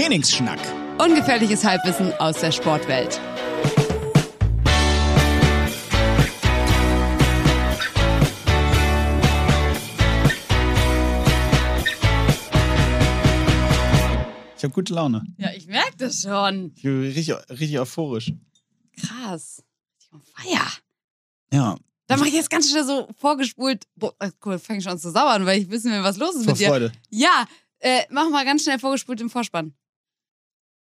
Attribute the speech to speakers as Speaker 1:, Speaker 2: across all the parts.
Speaker 1: Trainingsschnack.
Speaker 2: Ungefährliches Halbwissen aus der Sportwelt.
Speaker 1: Ich habe gute Laune.
Speaker 2: Ja, ich merke das schon.
Speaker 1: Ich bin richtig, richtig euphorisch.
Speaker 2: Krass. Fire.
Speaker 1: Ja,
Speaker 2: Dann mache ich jetzt ganz schnell so vorgespult. Boah, äh, cool, fange ich schon an zu sauern, weil ich wissen will, was los ist
Speaker 1: vor
Speaker 2: mit dir.
Speaker 1: Freude.
Speaker 2: Ja, äh, mach mal ganz schnell vorgespult im Vorspann.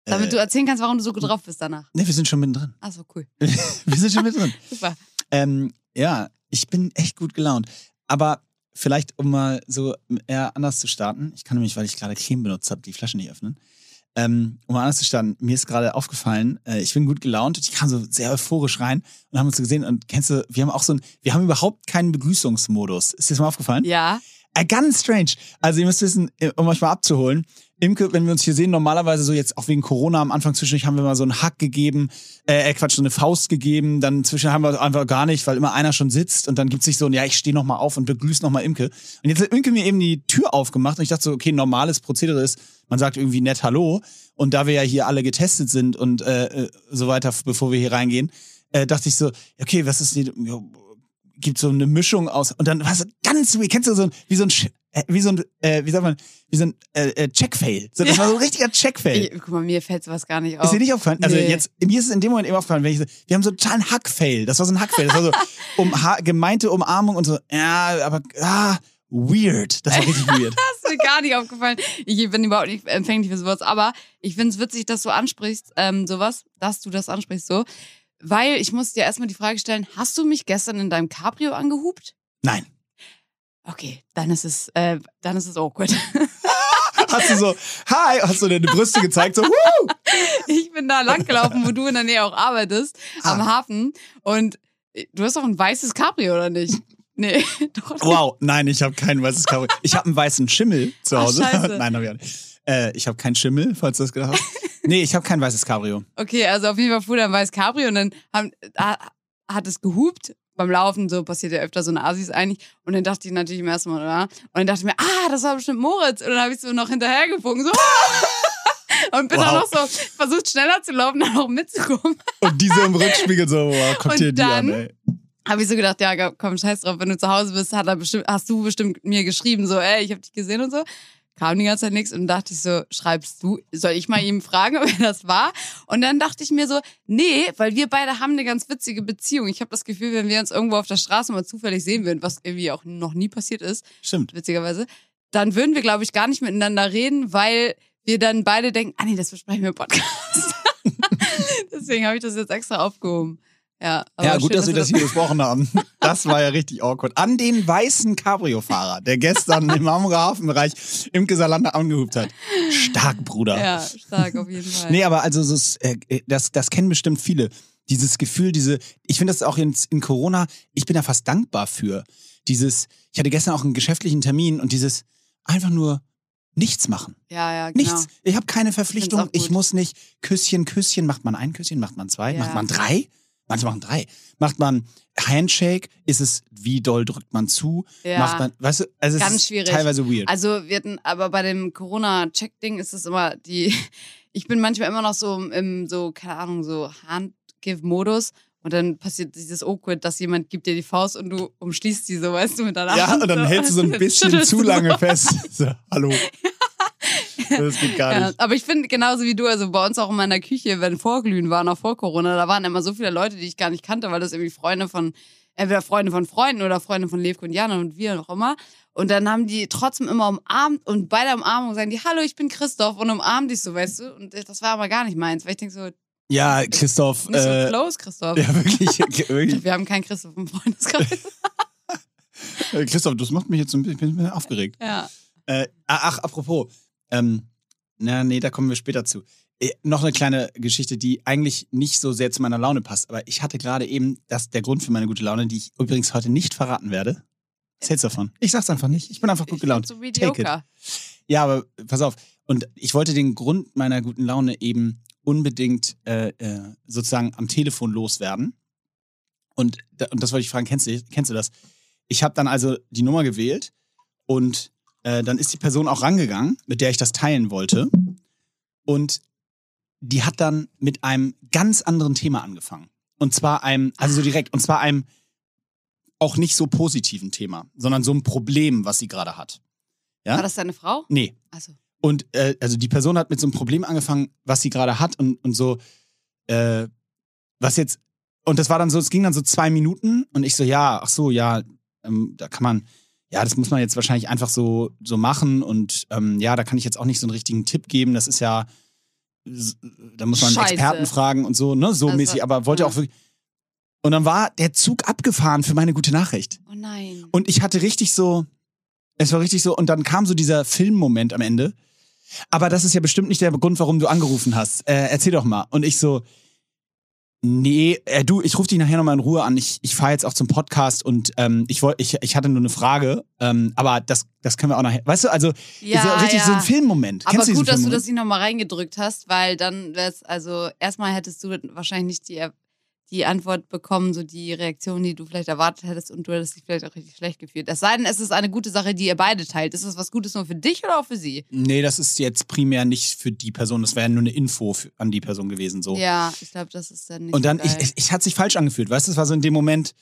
Speaker 2: Damit
Speaker 1: Äh,
Speaker 2: du erzählen kannst, warum du so gut drauf bist danach.
Speaker 1: Ne, wir sind schon mittendrin.
Speaker 2: Achso, cool.
Speaker 1: wir sind schon mittendrin.
Speaker 2: Super.
Speaker 1: Ähm, ja, ich bin echt gut gelaunt. Aber vielleicht, um mal so eher anders zu starten, ich kann nämlich, weil ich gerade Creme benutzt habe, die Flasche nicht öffnen. Ähm, um mal anders zu starten, mir ist gerade aufgefallen, äh, ich bin gut gelaunt ich kam so sehr euphorisch rein und haben uns so gesehen und kennst du, wir haben auch so ein, wir haben überhaupt keinen Begrüßungsmodus. Ist dir das mal aufgefallen?
Speaker 2: Ja.
Speaker 1: Äh, ganz strange. Also ihr müsst wissen, äh, um euch mal abzuholen, Imke, wenn wir uns hier sehen, normalerweise so jetzt auch wegen Corona am Anfang zwischendurch haben wir mal so einen Hack gegeben, äh, äh, Quatsch, so eine Faust gegeben, dann zwischen haben wir einfach gar nicht, weil immer einer schon sitzt und dann gibt sich so ein, ja, ich stehe noch mal auf und begrüße noch mal Imke. Und jetzt hat Imke mir eben die Tür aufgemacht und ich dachte so, okay, normales Prozedere ist, man sagt irgendwie nett Hallo und da wir ja hier alle getestet sind und äh, so weiter, bevor wir hier reingehen, äh, dachte ich so, okay, was ist die, gibt so eine Mischung aus und dann was ganz weird, kennst du so ein, wie so ein äh, wie so ein äh, wie sagt man wie so ein äh, äh, Checkfail so, das
Speaker 2: Ja.
Speaker 1: war so ein richtiger Checkfail
Speaker 2: guck mal, mir fällt sowas gar nicht auf.
Speaker 1: ist dir nicht aufgefallen also
Speaker 2: Nee.
Speaker 1: jetzt mir ist es in dem Moment eben aufgefallen wenn ich so, wir haben so einen Hackfail das war so ein Hackfail das war so um gemeinte Umarmung und so ja aber ah, weird das war richtig weird
Speaker 2: Das ist mir gar nicht aufgefallen. Ich bin überhaupt nicht empfänglich für sowas. Aber ich finde es witzig, dass du ansprichst, ähm, sowas, dass du das ansprichst so. Weil ich muss dir erstmal die Frage stellen, hast du mich gestern in deinem Cabrio angehupt?
Speaker 1: nein
Speaker 2: Okay, dann ist es, äh, dann ist es awkward.
Speaker 1: hast du so hi hast du deine Brüste gezeigt so Woo!
Speaker 2: Ich bin da langgelaufen, wo du in der Nähe auch arbeitest, am
Speaker 1: Ah.
Speaker 2: Hafen. Und du hast doch ein weißes Cabrio, oder nicht? Nee, doch nicht.
Speaker 1: wow nein ich habe kein weißes Cabrio ich habe einen weißen Schimmel zu
Speaker 2: Ach,
Speaker 1: Hause
Speaker 2: scheiße.
Speaker 1: nein hab ich auch nicht äh, ich habe keinen Schimmel falls du das gedacht hast nee ich habe kein weißes Cabrio
Speaker 2: Okay, also auf jeden Fall fuhr da ein weißes Cabrio und dann haben, da hat es gehupt beim Laufen, so passiert ja öfter so eine Asis eigentlich. Und dann dachte ich natürlich im ersten Mal, oder? Und dann dachte ich mir, ah, das war bestimmt Moritz. Und dann habe ich so noch hinterhergefunken, so. Und bin dann
Speaker 1: Wow.
Speaker 2: noch so versucht, schneller zu laufen, dann auch mitzukommen.
Speaker 1: Und diese im Rückspiegel so, wow, guck
Speaker 2: Und
Speaker 1: dir die
Speaker 2: dann-
Speaker 1: an, ey.
Speaker 2: Habe ich so gedacht, ja, komm, scheiß drauf, wenn du zu Hause bist, hat er bestimmt, hast du bestimmt mir geschrieben, so, ey, ich habe dich gesehen und so. Kam die ganze Zeit nichts und dachte ich so, schreibst du, soll ich mal ihm fragen, wer das war? Und dann dachte ich mir so, nee, weil wir beide haben eine ganz witzige Beziehung. Ich habe das Gefühl, wenn wir uns irgendwo auf der Straße mal zufällig sehen würden, was irgendwie auch noch nie passiert ist,
Speaker 1: Stimmt.
Speaker 2: witzigerweise, dann würden wir, glaube ich, gar nicht miteinander reden, weil wir dann beide denken, ah nee, das besprechen wir im Podcast. Deswegen habe ich das jetzt extra aufgehoben. Ja,
Speaker 1: Ja, gut,
Speaker 2: schön,
Speaker 1: dass wir das hier besprochen haben. Das war ja richtig awkward. An den weißen Cabrio-Fahrer, der gestern im Hamburger Hafenbereich im Gesalander angehupt hat. Stark, Bruder.
Speaker 2: Ja, stark auf jeden Fall.
Speaker 1: Nee, aber also das, äh, das, das kennen bestimmt viele. Dieses Gefühl, diese, ich finde das auch in, in Corona, ich bin da fast dankbar für. Dieses, ich hatte gestern auch einen geschäftlichen Termin und dieses einfach nur nichts machen.
Speaker 2: Ja, ja, genau.
Speaker 1: Nichts. Ich habe keine Verpflichtung. Ich muss nicht Küsschen, Küsschen. Macht man ein Küsschen? Macht man zwei?
Speaker 2: Ja.
Speaker 1: Macht man drei? Manche machen drei. Macht man Handshake? Ist es, wie doll drückt man zu?
Speaker 2: Ja.
Speaker 1: Macht man, weißt du, also es
Speaker 2: Ganz
Speaker 1: ist
Speaker 2: schwierig.
Speaker 1: teilweise weird.
Speaker 2: Also wir hatten, aber bei dem Corona-Check-Ding ist es immer die, ich bin manchmal immer noch so im, so, keine Ahnung, so Hand-Give-Modus und dann passiert dieses Awkward, dass jemand gibt dir die Faust und du umschließt sie so, weißt du, mit deiner
Speaker 1: ja,
Speaker 2: Hand.
Speaker 1: und dann hältst du so ein bisschen zu lange fest. So, hallo. Das geht gar
Speaker 2: Ja,
Speaker 1: nicht.
Speaker 2: aber ich finde genauso wie du, also bei uns auch in meiner Küche, wenn Vorglühen war, noch vor Corona, da waren immer so viele Leute, die ich gar nicht kannte, weil das irgendwie Freunde von, entweder Freunde von Freunden oder Freunde von Levko und Jana und wir noch immer. Und dann haben die trotzdem immer umarmt und bei der Umarmung sagen die, hallo, ich bin Christoph und umarmen dich so, weißt du? Und das war aber gar nicht meins, weil ich denke so,
Speaker 1: Ja, Christoph.
Speaker 2: nicht so
Speaker 1: Äh,
Speaker 2: close, Christoph.
Speaker 1: ja, wirklich. wirklich.
Speaker 2: Wir haben keinen Christoph im Freundeskreis.
Speaker 1: Äh, Christoph, das macht mich jetzt ein bisschen, ich bin ein bisschen aufgeregt.
Speaker 2: ja.
Speaker 1: Äh, ach, apropos. Ähm, na, nee, da kommen wir später zu. Äh, noch eine kleine Geschichte, die eigentlich nicht so sehr zu meiner Laune passt. Aber ich hatte gerade eben das, der Grund für meine gute Laune, die ich übrigens heute nicht verraten werde. Erzähl's davon. Ich sag's einfach nicht. Ich bin einfach gut
Speaker 2: Ich
Speaker 1: gelaunt.
Speaker 2: find so
Speaker 1: Take it.
Speaker 2: mediocre.
Speaker 1: Ja, aber pass auf. Und ich wollte den Grund meiner guten Laune eben unbedingt äh, äh, sozusagen am Telefon loswerden. Und, und das wollte ich fragen, kennst du, kennst du das? Ich habe dann also die Nummer gewählt und äh, dann ist die Person auch rangegangen, mit der ich das teilen wollte. Und die hat dann mit einem ganz anderen Thema angefangen. Und zwar einem, also so direkt, und zwar einem auch nicht so positiven Thema, sondern so ein Problem, was sie gerade hat. Ja?
Speaker 2: War das deine Frau?
Speaker 1: Nee.
Speaker 2: Also.
Speaker 1: Und äh, also die Person hat mit so einem Problem angefangen, was sie gerade hat und, und so, äh, was jetzt, und das war dann so, es ging dann so zwei Minuten und ich so, ja, ach so, ja, ähm, da kann man, ja, das muss man jetzt wahrscheinlich einfach so, so machen und ähm, ja, da kann ich jetzt auch nicht so einen richtigen Tipp geben, das ist ja, da muss man
Speaker 2: Scheiße.
Speaker 1: Experten fragen und so, ne, so
Speaker 2: Also,
Speaker 1: mäßig, aber wollte
Speaker 2: ja.
Speaker 1: auch wirklich, und dann war der Zug abgefahren für meine gute Nachricht.
Speaker 2: Oh nein.
Speaker 1: Und ich hatte richtig so, es war richtig so, und dann kam so dieser Filmmoment am Ende. Aber das ist ja bestimmt nicht der Grund, warum du angerufen hast. Äh, erzähl doch mal. Und ich so, nee, äh, du, ich rufe dich nachher nochmal in Ruhe an. Ich, ich fahre jetzt auch zum Podcast und ähm, ich, wollt, ich, ich hatte nur eine Frage, ähm, aber das, das können wir auch nachher. Weißt du, also
Speaker 2: Ja,
Speaker 1: so richtig
Speaker 2: ja.
Speaker 1: so ein Filmmoment.
Speaker 2: Aber
Speaker 1: Kennst du
Speaker 2: gut, dass du das nicht nochmal reingedrückt hast, weil dann wär's, also erstmal hättest du wahrscheinlich nicht die, die Antwort bekommen, so die Reaktion, die du vielleicht erwartet hättest und du hättest dich vielleicht auch richtig schlecht gefühlt. Es sei denn, es ist eine gute Sache, die ihr beide teilt. Ist das was Gutes nur für dich oder auch für sie?
Speaker 1: Nee, das ist jetzt primär nicht für die Person, das wäre ja nur eine Info für, an die Person gewesen. So.
Speaker 2: Ja, ich glaube, das ist dann nicht
Speaker 1: Und dann,
Speaker 2: so
Speaker 1: ich, ich, ich hat sich falsch angefühlt, weißt du, es war so in dem Moment.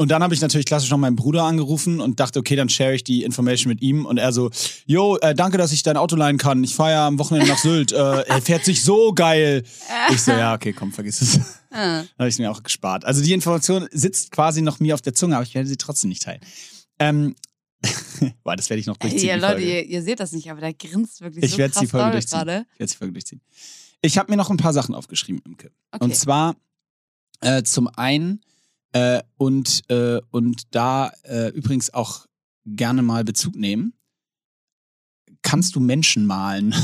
Speaker 1: Und dann habe ich natürlich klassisch noch meinen Bruder angerufen und dachte, okay, dann share ich die Information mit ihm. Und er so, yo, äh, danke, dass ich dein Auto leihen kann. Ich fahre ja am Wochenende nach Sylt. äh, er fährt sich so geil. Ich so, ja, okay, komm, vergiss es.
Speaker 2: Ah.
Speaker 1: habe ich mir auch gespart. Also die Information sitzt quasi noch mir auf der Zunge, aber ich werde sie trotzdem nicht teilen. Ähm, boah, das werde ich noch durchziehen.
Speaker 2: Ja, Leute, ihr, ihr seht das nicht, aber der grinst wirklich
Speaker 1: Ich
Speaker 2: so
Speaker 1: werde
Speaker 2: krass
Speaker 1: die Folge durchziehen.
Speaker 2: gerade.
Speaker 1: Ich werde die Folge durchziehen. Ich habe mir noch ein paar Sachen aufgeschrieben, Imke.
Speaker 2: Okay.
Speaker 1: Und zwar äh, zum einen äh, und, äh, und da äh, übrigens auch gerne mal Bezug nehmen. Kannst du Menschen malen?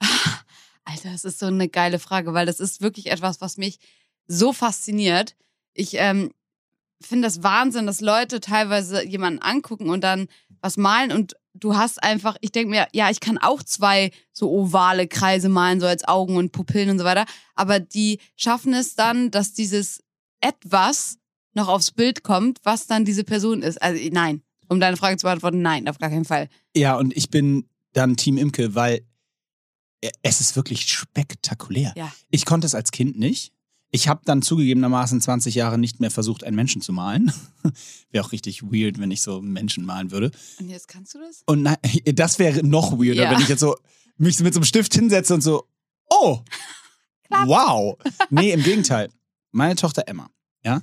Speaker 2: Alter, das ist so eine geile Frage, weil das ist wirklich etwas, was mich so fasziniert. Ich ähm, finde das Wahnsinn, dass Leute teilweise jemanden angucken und dann was malen und du hast einfach, ich denke mir, ja, ich kann auch zwei so ovale Kreise malen, so als Augen und Pupillen und so weiter, aber die schaffen es dann, dass dieses etwas noch aufs Bild kommt, was dann diese Person ist. Also nein, um deine Frage zu beantworten, nein, auf gar keinen Fall.
Speaker 1: Ja, und ich bin dann Team Imke, weil äh, es ist wirklich spektakulär.
Speaker 2: Ja.
Speaker 1: Ich konnte es als Kind nicht. Ich habe dann zugegebenermaßen 20 Jahre nicht mehr versucht, einen Menschen zu malen. Wäre auch richtig weird, wenn ich so einen Menschen malen würde.
Speaker 2: Und jetzt kannst du das?
Speaker 1: Und nein, das wäre noch weirder,
Speaker 2: Ja.
Speaker 1: wenn ich jetzt so mich mit so einem Stift hinsetze und so, oh, wow. Nee, im Gegenteil. Meine Tochter Emma, ja,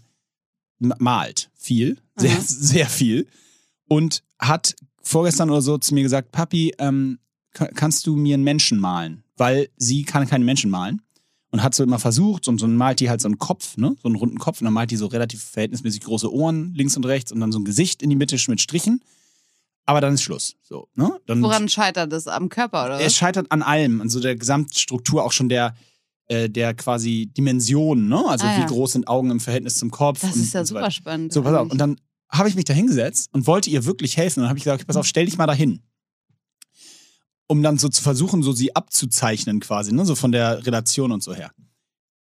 Speaker 1: malt viel, sehr,
Speaker 2: Aha.
Speaker 1: sehr viel und hat vorgestern oder so zu mir gesagt, Papi, ähm, ka- kannst du mir einen Menschen malen? Weil sie kann keinen Menschen malen. Und hat so immer versucht und so malt die halt so einen Kopf, ne? So einen runden Kopf und dann malt die so relativ verhältnismäßig große Ohren links und rechts und dann so ein Gesicht in die Mitte mit Strichen. Aber dann ist Schluss. So, ne? Dann
Speaker 2: Woran scheitert das? Am Körper oder
Speaker 1: es scheitert an allem, an so der Gesamtstruktur, auch schon der, äh, der quasi Dimensionen, ne? Also
Speaker 2: Ah,
Speaker 1: wie
Speaker 2: ja.
Speaker 1: groß sind Augen im Verhältnis zum Kopf.
Speaker 2: Das ist ja
Speaker 1: so
Speaker 2: super spannend.
Speaker 1: So, pass auf. Und dann habe ich mich da hingesetzt und wollte ihr wirklich helfen. Und dann habe ich gesagt, okay, pass auf, stell dich mal dahin. Um dann so zu versuchen, so sie abzuzeichnen quasi, ne? So von der Relation und so her.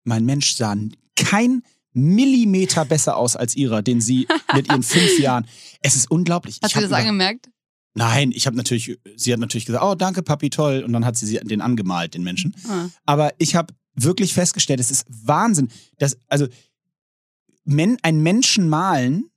Speaker 1: Mein Mensch sah kein Millimeter besser aus als ihrer, den sie mit ihren fünf Jahren. Es ist unglaublich.
Speaker 2: Hast du das angemerkt?
Speaker 1: Nein, ich habe natürlich, sie hat natürlich gesagt, oh danke Papi, toll. Und dann hat sie sie- den angemalt, den Menschen.
Speaker 2: Ah.
Speaker 1: Aber ich habe wirklich festgestellt, es ist Wahnsinn. Dass, also men, ein Menschen malen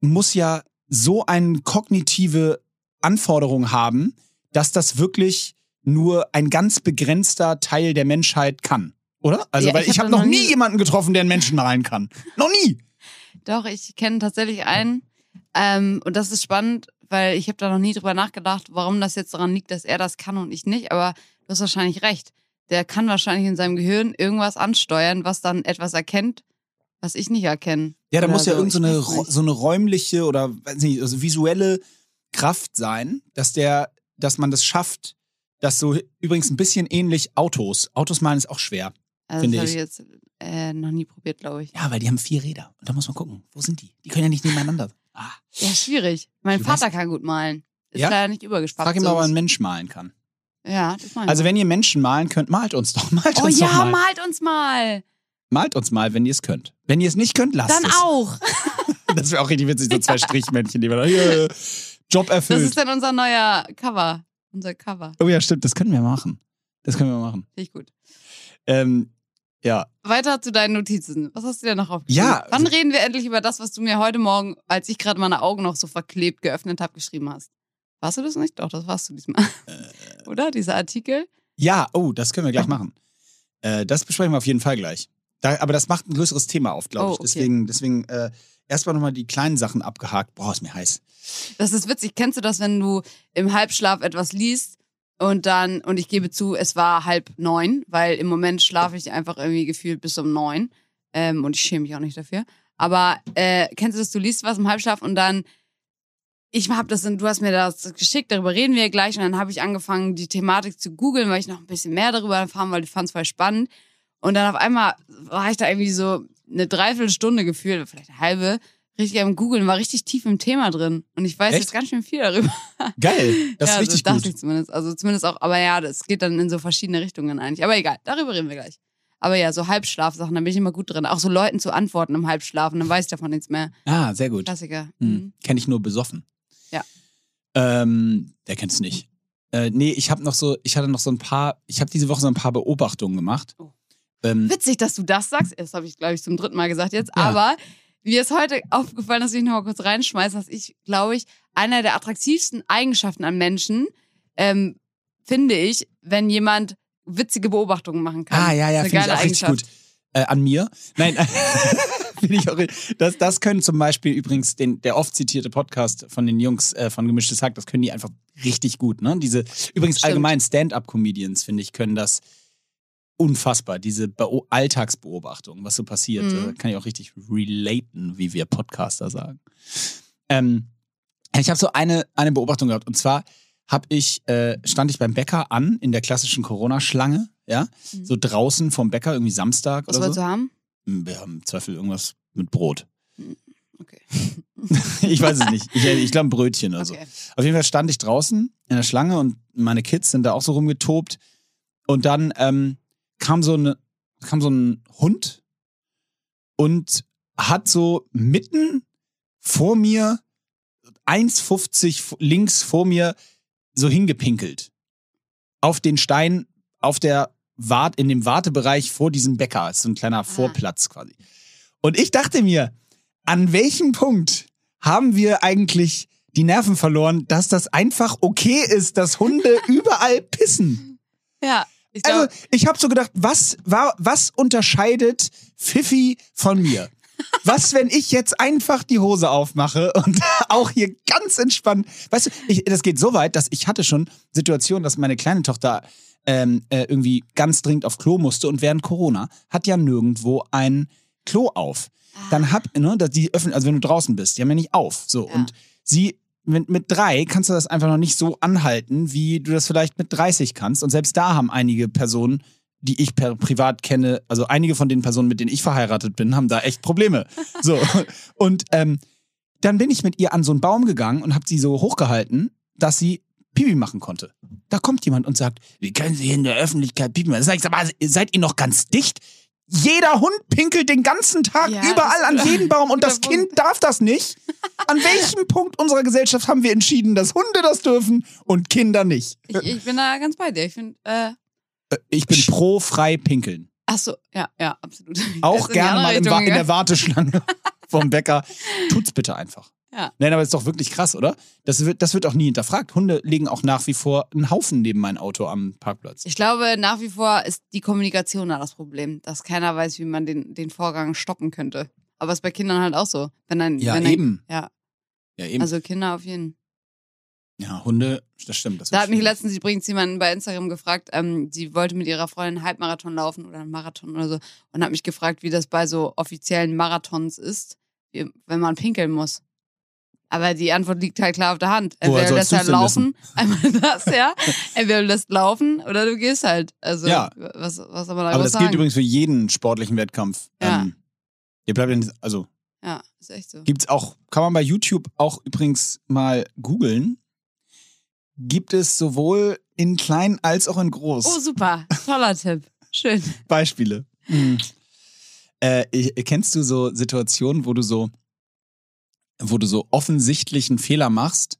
Speaker 1: muss ja so eine kognitive Anforderung haben, dass das wirklich nur ein ganz begrenzter Teil der Menschheit kann. Oder? Also,
Speaker 2: Ja,
Speaker 1: weil
Speaker 2: ich hab
Speaker 1: habe
Speaker 2: da
Speaker 1: noch
Speaker 2: noch
Speaker 1: nie
Speaker 2: nie-
Speaker 1: jemanden getroffen, der einen Menschen malen kann. Noch nie.
Speaker 2: Doch, ich kenne tatsächlich einen. Ähm, und das ist spannend, weil ich habe da noch nie drüber nachgedacht, warum das jetzt daran liegt, dass er das kann und ich nicht. Aber du hast wahrscheinlich recht. Der kann wahrscheinlich in seinem Gehirn irgendwas ansteuern, was dann etwas erkennt, was ich nicht erkenne.
Speaker 1: Ja, da muss ja
Speaker 2: so,
Speaker 1: irgend so
Speaker 2: ich
Speaker 1: eine,
Speaker 2: weiß
Speaker 1: so räumliche oder weiß nicht, also visuelle Kraft sein, dass der, dass man das schafft, dass so übrigens ein bisschen ähnlich Autos. Autos malen ist auch schwer.
Speaker 2: Also
Speaker 1: finde
Speaker 2: das habe
Speaker 1: ich.
Speaker 2: ich jetzt äh, noch nie probiert, glaube ich.
Speaker 1: Ja, weil die haben vier Räder. Und da muss man gucken, wo sind die? Die können ja nicht nebeneinander. Ah,
Speaker 2: Ja, schwierig. Mein
Speaker 1: Du
Speaker 2: Vater
Speaker 1: weißt-
Speaker 2: kann gut malen. Ist
Speaker 1: Ja?
Speaker 2: leider nicht übergespart.
Speaker 1: frag ihn mal, ob er
Speaker 2: uns.
Speaker 1: ein Mensch malen kann.
Speaker 2: Ja, das meine ich.
Speaker 1: Also wenn ihr Menschen malen könnt, malt uns doch. Malt
Speaker 2: oh
Speaker 1: uns
Speaker 2: ja,
Speaker 1: doch mal.
Speaker 2: malt uns mal.
Speaker 1: Malt uns mal, wenn ihr es könnt. Wenn ihr es nicht könnt, lasst
Speaker 2: Dann
Speaker 1: es.
Speaker 2: auch.
Speaker 1: Das wäre auch richtig witzig, so zwei Strichmännchen, die wir da, yeah, Job
Speaker 2: Das
Speaker 1: erfüllt.
Speaker 2: ist dann unser neuer Cover. Unser Cover.
Speaker 1: oh ja, stimmt, das können wir machen. Das können wir machen.
Speaker 2: Finde ich gut.
Speaker 1: Ähm, ja.
Speaker 2: Weiter zu deinen Notizen. Was hast du denn noch aufgeschrieben?
Speaker 1: Ja.
Speaker 2: Wann reden wir endlich über das, was du mir heute Morgen, als ich gerade meine Augen noch so verklebt geöffnet habe, geschrieben hast? Warst du das nicht? Doch, das warst du diesmal.
Speaker 1: Äh,
Speaker 2: Oder? Dieser Artikel?
Speaker 1: ja, oh, das können wir gleich machen. Äh, das besprechen wir auf jeden Fall gleich. Da, aber das macht ein größeres Thema auf, glaube
Speaker 2: Oh,
Speaker 1: ich.
Speaker 2: okay.
Speaker 1: Deswegen, deswegen äh, erstmal nochmal die kleinen Sachen abgehakt. Boah, ist mir heiß.
Speaker 2: Das ist witzig. Kennst du das, wenn du im Halbschlaf etwas liest und dann, und ich gebe zu, es war halb neun, weil im Moment schlafe ich einfach irgendwie gefühlt bis um neun. Ähm, und ich schäme mich auch nicht dafür. Aber äh, kennst du das, du liest was im Halbschlaf und dann, ich hab das, du hast mir das geschickt, darüber reden wir gleich. Und dann habe ich angefangen, die Thematik zu googeln, weil ich noch ein bisschen mehr darüber erfahren wollte. Ich fand es voll spannend. Und dann auf einmal war ich da irgendwie so eine Dreiviertelstunde gefühlt, vielleicht eine halbe, richtig am Googeln, war richtig tief im Thema drin. Und ich weiß
Speaker 1: Echt?
Speaker 2: jetzt ganz schön viel darüber.
Speaker 1: Geil. Das
Speaker 2: ja,
Speaker 1: ist richtig
Speaker 2: das dachte
Speaker 1: gut.
Speaker 2: ich zumindest. Also zumindest auch, aber ja, das geht dann in so verschiedene Richtungen eigentlich. Aber egal, darüber reden wir gleich. Aber ja, so Halbschlafsachen, da bin ich immer gut drin. Auch so Leuten zu antworten im Halbschlafen, dann weiß ich davon nichts mehr.
Speaker 1: Ah, sehr gut.
Speaker 2: Klassiker.
Speaker 1: Hm.
Speaker 2: Mhm.
Speaker 1: Kenne ich nur besoffen. Ähm, der kennt's nicht. Äh, nee, ich habe noch so, ich hatte noch so ein paar, ich habe diese Woche so ein paar Beobachtungen gemacht.
Speaker 2: Oh.
Speaker 1: Ähm,
Speaker 2: Witzig, dass du das sagst. Das habe ich, glaube ich, zum dritten Mal gesagt jetzt.
Speaker 1: Ja.
Speaker 2: Aber mir ist heute aufgefallen, dass ich noch mal kurz reinschmeiße, dass ich, glaube ich, einer der attraktivsten Eigenschaften an Menschen ähm, finde ich, wenn jemand witzige Beobachtungen machen kann.
Speaker 1: ah, ja, ja, finde ich auch richtig gut. Äh, an mir? Nein, finde ich auch. Das, das können zum Beispiel übrigens den, der oft zitierte Podcast von den Jungs äh, von Gemischtes Hack, das können die einfach richtig gut. Ne? Diese übrigens
Speaker 2: Stimmt.
Speaker 1: allgemein Stand-up-Comedians finde ich können das unfassbar. Diese Beo Alltagsbeobachtung, was so passiert,
Speaker 2: Mhm.
Speaker 1: äh, kann ich auch richtig relaten, wie wir Podcaster sagen. Ähm, ich habe so eine, eine Beobachtung gehabt und zwar habe ich äh, stand ich beim Bäcker an in der klassischen Corona-Schlange, ja,
Speaker 2: Mhm.
Speaker 1: so draußen vom Bäcker irgendwie Samstag
Speaker 2: Was
Speaker 1: oder
Speaker 2: wolltest
Speaker 1: so.
Speaker 2: du haben?
Speaker 1: Hm, Wir haben im Zweifel irgendwas mit Brot.
Speaker 2: Okay.
Speaker 1: ich weiß es nicht. Ich, ich glaube ein Brötchen oder so.
Speaker 2: okay.
Speaker 1: Auf jeden Fall stand ich draußen in der Schlange und meine Kids sind da auch so rumgetobt. Und dann ähm, kam, so eine, kam so ein Hund und hat so mitten vor mir, 1,50 f- links vor mir, so hingepinkelt. Auf den Stein, auf der Wart, in dem Wartebereich vor diesem Bäcker. Das ist so ein kleiner Vorplatz quasi. Und ich dachte mir, an welchem Punkt haben wir eigentlich die Nerven verloren, dass das einfach okay ist, dass Hunde überall pissen?
Speaker 2: Ja, ich
Speaker 1: Also, ich habe so gedacht, was, war, was unterscheidet Pfiffi von mir? Was, wenn ich jetzt einfach die Hose aufmache und auch hier ganz entspannt. Weißt du, ich, das geht so weit, dass ich hatte schon Situationen, dass meine kleine Tochter ähm, äh, irgendwie ganz dringend auf Klo musste und während Corona hat ja nirgendwo ein Klo auf. Dann hab, ne, dass die öffnen, also wenn du draußen bist, die haben ja nicht auf. So.
Speaker 2: Ja.
Speaker 1: Und sie, mit, mit drei kannst du das einfach noch nicht so anhalten, wie du das vielleicht mit 30 kannst. Und selbst da haben einige Personen, die ich per privat kenne, also einige von den Personen, mit denen ich verheiratet bin, haben da echt Probleme. So. Und ähm, dann bin ich mit ihr an so einen Baum gegangen und habe sie so hochgehalten, dass sie Pipi machen konnte. Da kommt jemand und sagt, wie können Sie hier in der Öffentlichkeit Pipi machen? Sag ich, aber seid ihr noch ganz dicht? Jeder Hund pinkelt den ganzen Tag
Speaker 2: Ja,
Speaker 1: überall
Speaker 2: das-
Speaker 1: an jeden Baum und das Kind darf das nicht. An welchem Punkt unserer Gesellschaft haben wir entschieden, dass Hunde das dürfen und Kinder nicht?
Speaker 2: ich, ich bin da ganz bei dir. Ich finde, äh,
Speaker 1: Ich bin pro frei pinkeln.
Speaker 2: ach so, ja, ja, absolut.
Speaker 1: Auch gerne mal
Speaker 2: Richtung
Speaker 1: in der. Warteschlange vom Bäcker. Tut's bitte einfach.
Speaker 2: Ja.
Speaker 1: Nein, aber ist doch wirklich krass, oder? Das wird, das wird auch nie hinterfragt. Hunde legen auch nach wie vor einen Haufen neben mein Auto am Parkplatz.
Speaker 2: Ich glaube, nach wie vor ist die Kommunikation da das Problem, dass keiner weiß, wie man den, den Vorgang stoppen könnte. Aber ist bei Kindern halt auch so. Wenn ein,
Speaker 1: Ja,
Speaker 2: wenn ein,
Speaker 1: eben.
Speaker 2: Ja,
Speaker 1: Ja, eben.
Speaker 2: also Kinder auf jeden Fall.
Speaker 1: ja, Hunde, das stimmt. Das
Speaker 2: Da hat mich
Speaker 1: schwierig.
Speaker 2: letztens übrigens jemand bei Instagram gefragt, ähm, sie wollte mit ihrer Freundin einen Halbmarathon laufen oder einen Marathon oder so und hat mich gefragt, wie das bei so offiziellen Marathons ist, wenn man pinkeln muss. Aber die Antwort liegt halt klar auf der Hand. Entweder du lässt halt laufen, einmal das, ja. Entweder du lässt laufen oder du gehst halt. Also,
Speaker 1: Ja.
Speaker 2: was, was soll man da
Speaker 1: Aber das
Speaker 2: sagen?
Speaker 1: gilt übrigens für jeden sportlichen Wettkampf.
Speaker 2: Ja.
Speaker 1: Ähm, ihr bleibt in, also
Speaker 2: Ja, ist echt so.
Speaker 1: gibt's auch, kann man bei YouTube auch übrigens mal googeln. Gibt es sowohl in klein als auch in groß.
Speaker 2: Oh, super. Toller Tipp. Schön.
Speaker 1: Beispiele. Mhm. Äh, kennst du so Situationen, wo du so, wo du so offensichtlichen Fehler machst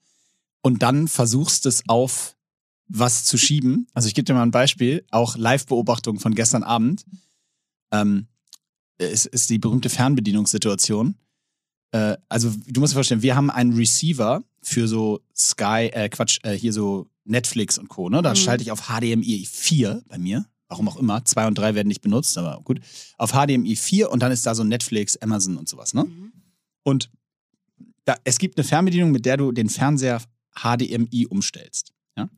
Speaker 1: und dann versuchst es auf was zu schieben. Also ich gebe dir mal ein Beispiel, auch Live-Beobachtung von gestern Abend. Ähm, es ist die berühmte Fernbedienungssituation. Äh, also du musst dir vorstellen, wir haben einen Receiver für so Sky, äh, Quatsch, äh, hier so Netflix und Co. Ne? Da
Speaker 2: Mhm.
Speaker 1: schalte ich auf HDMI 4 bei mir. Warum auch immer. 2 und 3 werden nicht benutzt, aber gut. Auf HDMI 4 und dann ist da so Netflix, Amazon und sowas. Ne?
Speaker 2: Mhm.
Speaker 1: Und da, es gibt eine Fernbedienung, mit der du den Fernseher HDMI umstellst. Ja?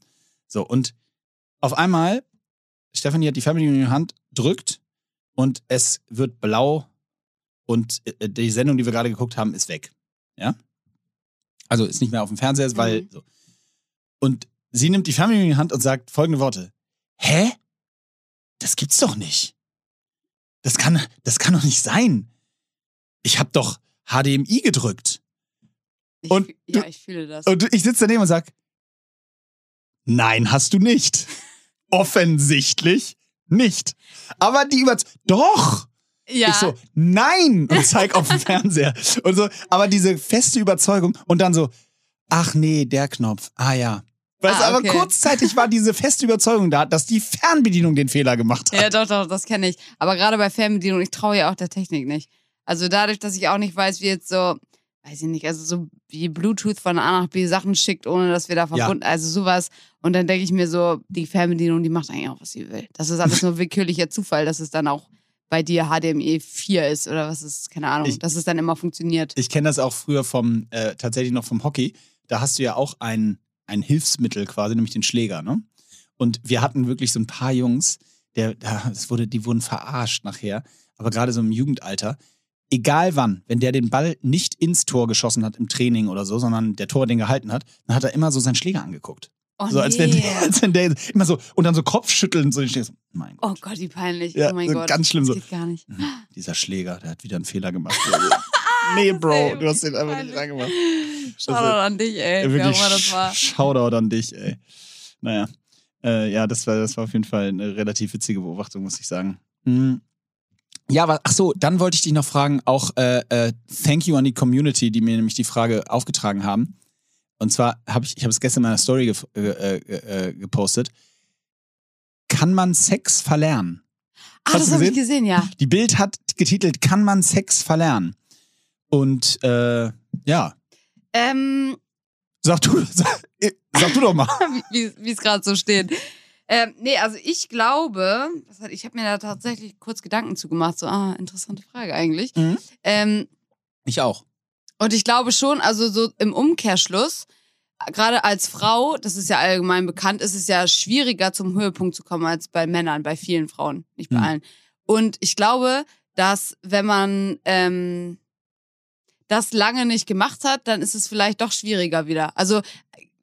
Speaker 1: So, und auf einmal, Stefanie hat die Fernbedienung in die Hand, drückt und es wird blau und äh, die Sendung, die wir gerade geguckt haben, ist weg. Ja? Also ist nicht mehr auf dem Fernseher, weil
Speaker 2: Mhm.
Speaker 1: so. Und sie nimmt die Fernbedienung in die Hand und sagt folgende Worte. Hä? Das gibt's doch nicht. Das kann, das kann doch nicht sein. Ich hab doch HDMI gedrückt.
Speaker 2: Ich,
Speaker 1: Und
Speaker 2: ja, ich fühle das.
Speaker 1: Und ich sitze daneben und sag, nein, hast du nicht. Offensichtlich nicht. Aber die über doch.
Speaker 2: ja.
Speaker 1: Ich so, nein und zeig auf den Fernseher und so, aber diese feste Überzeugung und dann so, ach nee, der Knopf. Ah ja. Weißt du,
Speaker 2: Ah,
Speaker 1: aber
Speaker 2: okay.
Speaker 1: kurzzeitig war diese feste Überzeugung da, dass die Fernbedienung den Fehler gemacht hat.
Speaker 2: Ja, doch, doch, das kenne ich. Aber gerade bei Fernbedienung, ich traue ja auch der Technik nicht. Also dadurch, dass ich auch nicht weiß, wie jetzt so, weiß ich nicht, also so wie Bluetooth von A nach B Sachen schickt, ohne dass wir da verbunden, also sowas. Und dann denke ich mir so, die Fernbedienung, die macht eigentlich auch, was sie will. Das ist alles nur willkürlicher Zufall, dass es dann auch bei dir HDMI 4 ist oder was ist, keine Ahnung,
Speaker 1: Ich-
Speaker 2: dass es dann immer funktioniert.
Speaker 1: Ich kenne das auch früher vom, äh, tatsächlich noch vom Hockey. Da hast du ja auch ein, ein Hilfsmittel quasi, nämlich den Schläger, ne? Und wir hatten wirklich so ein paar Jungs, der, da, es wurde, die wurden verarscht nachher, aber gerade so im Jugendalter. Egal wann, wenn der den Ball nicht ins Tor geschossen hat im Training oder so, sondern der Tor den gehalten hat, dann hat er immer so seinen Schläger angeguckt.
Speaker 2: Oh,
Speaker 1: so als wenn,
Speaker 2: nee.
Speaker 1: der, als wenn der immer so und dann so Kopfschütteln so den Schläger. So, mein Gott,
Speaker 2: Oh Gott, wie peinlich.
Speaker 1: Ja,
Speaker 2: oh mein
Speaker 1: so
Speaker 2: Gott.
Speaker 1: ganz schlimm
Speaker 2: das
Speaker 1: so.
Speaker 2: geht gar nicht.
Speaker 1: hm, dieser Schläger, der hat wieder einen Fehler gemacht. nee,
Speaker 2: das
Speaker 1: Bro, du hast den einfach nicht reingemacht.
Speaker 2: Shoutout an dich, ey.
Speaker 1: Ja, wirklich
Speaker 2: das war.
Speaker 1: Shoutout an dich, ey. Naja. Äh, ja, das war, das war auf jeden Fall eine relativ witzige Beobachtung, muss ich sagen. Hm. Ja, aber ach so, dann wollte ich dich noch fragen, auch äh, äh, Thank you an die Community, die mir nämlich die Frage aufgetragen haben. Und zwar habe ich, ich habe es gestern in meiner Story gef- äh, äh, äh, gepostet. Kann man Sex verlernen?
Speaker 2: Ah,
Speaker 1: Hast
Speaker 2: das habe ich
Speaker 1: gesehen?
Speaker 2: ja.
Speaker 1: Die Bild hat getitelt, kann man Sex verlernen? Und äh, ja,
Speaker 2: Ähm,
Speaker 1: sag du, sag, sag du doch mal.
Speaker 2: wie es gerade so steht. Ähm, nee, also ich glaube, ich habe mir da tatsächlich kurz Gedanken zugemacht. So, ah, interessante Frage eigentlich.
Speaker 1: Mhm.
Speaker 2: Ähm,
Speaker 1: Ich auch.
Speaker 2: und ich glaube schon, also so im Umkehrschluss, gerade als Frau, das ist ja allgemein bekannt, ist es ja schwieriger zum Höhepunkt zu kommen als bei Männern, bei vielen Frauen, nicht bei
Speaker 1: Mhm.
Speaker 2: allen. Und ich glaube, dass wenn man ähm, das lange nicht gemacht hat, dann ist es vielleicht doch schwieriger wieder. Also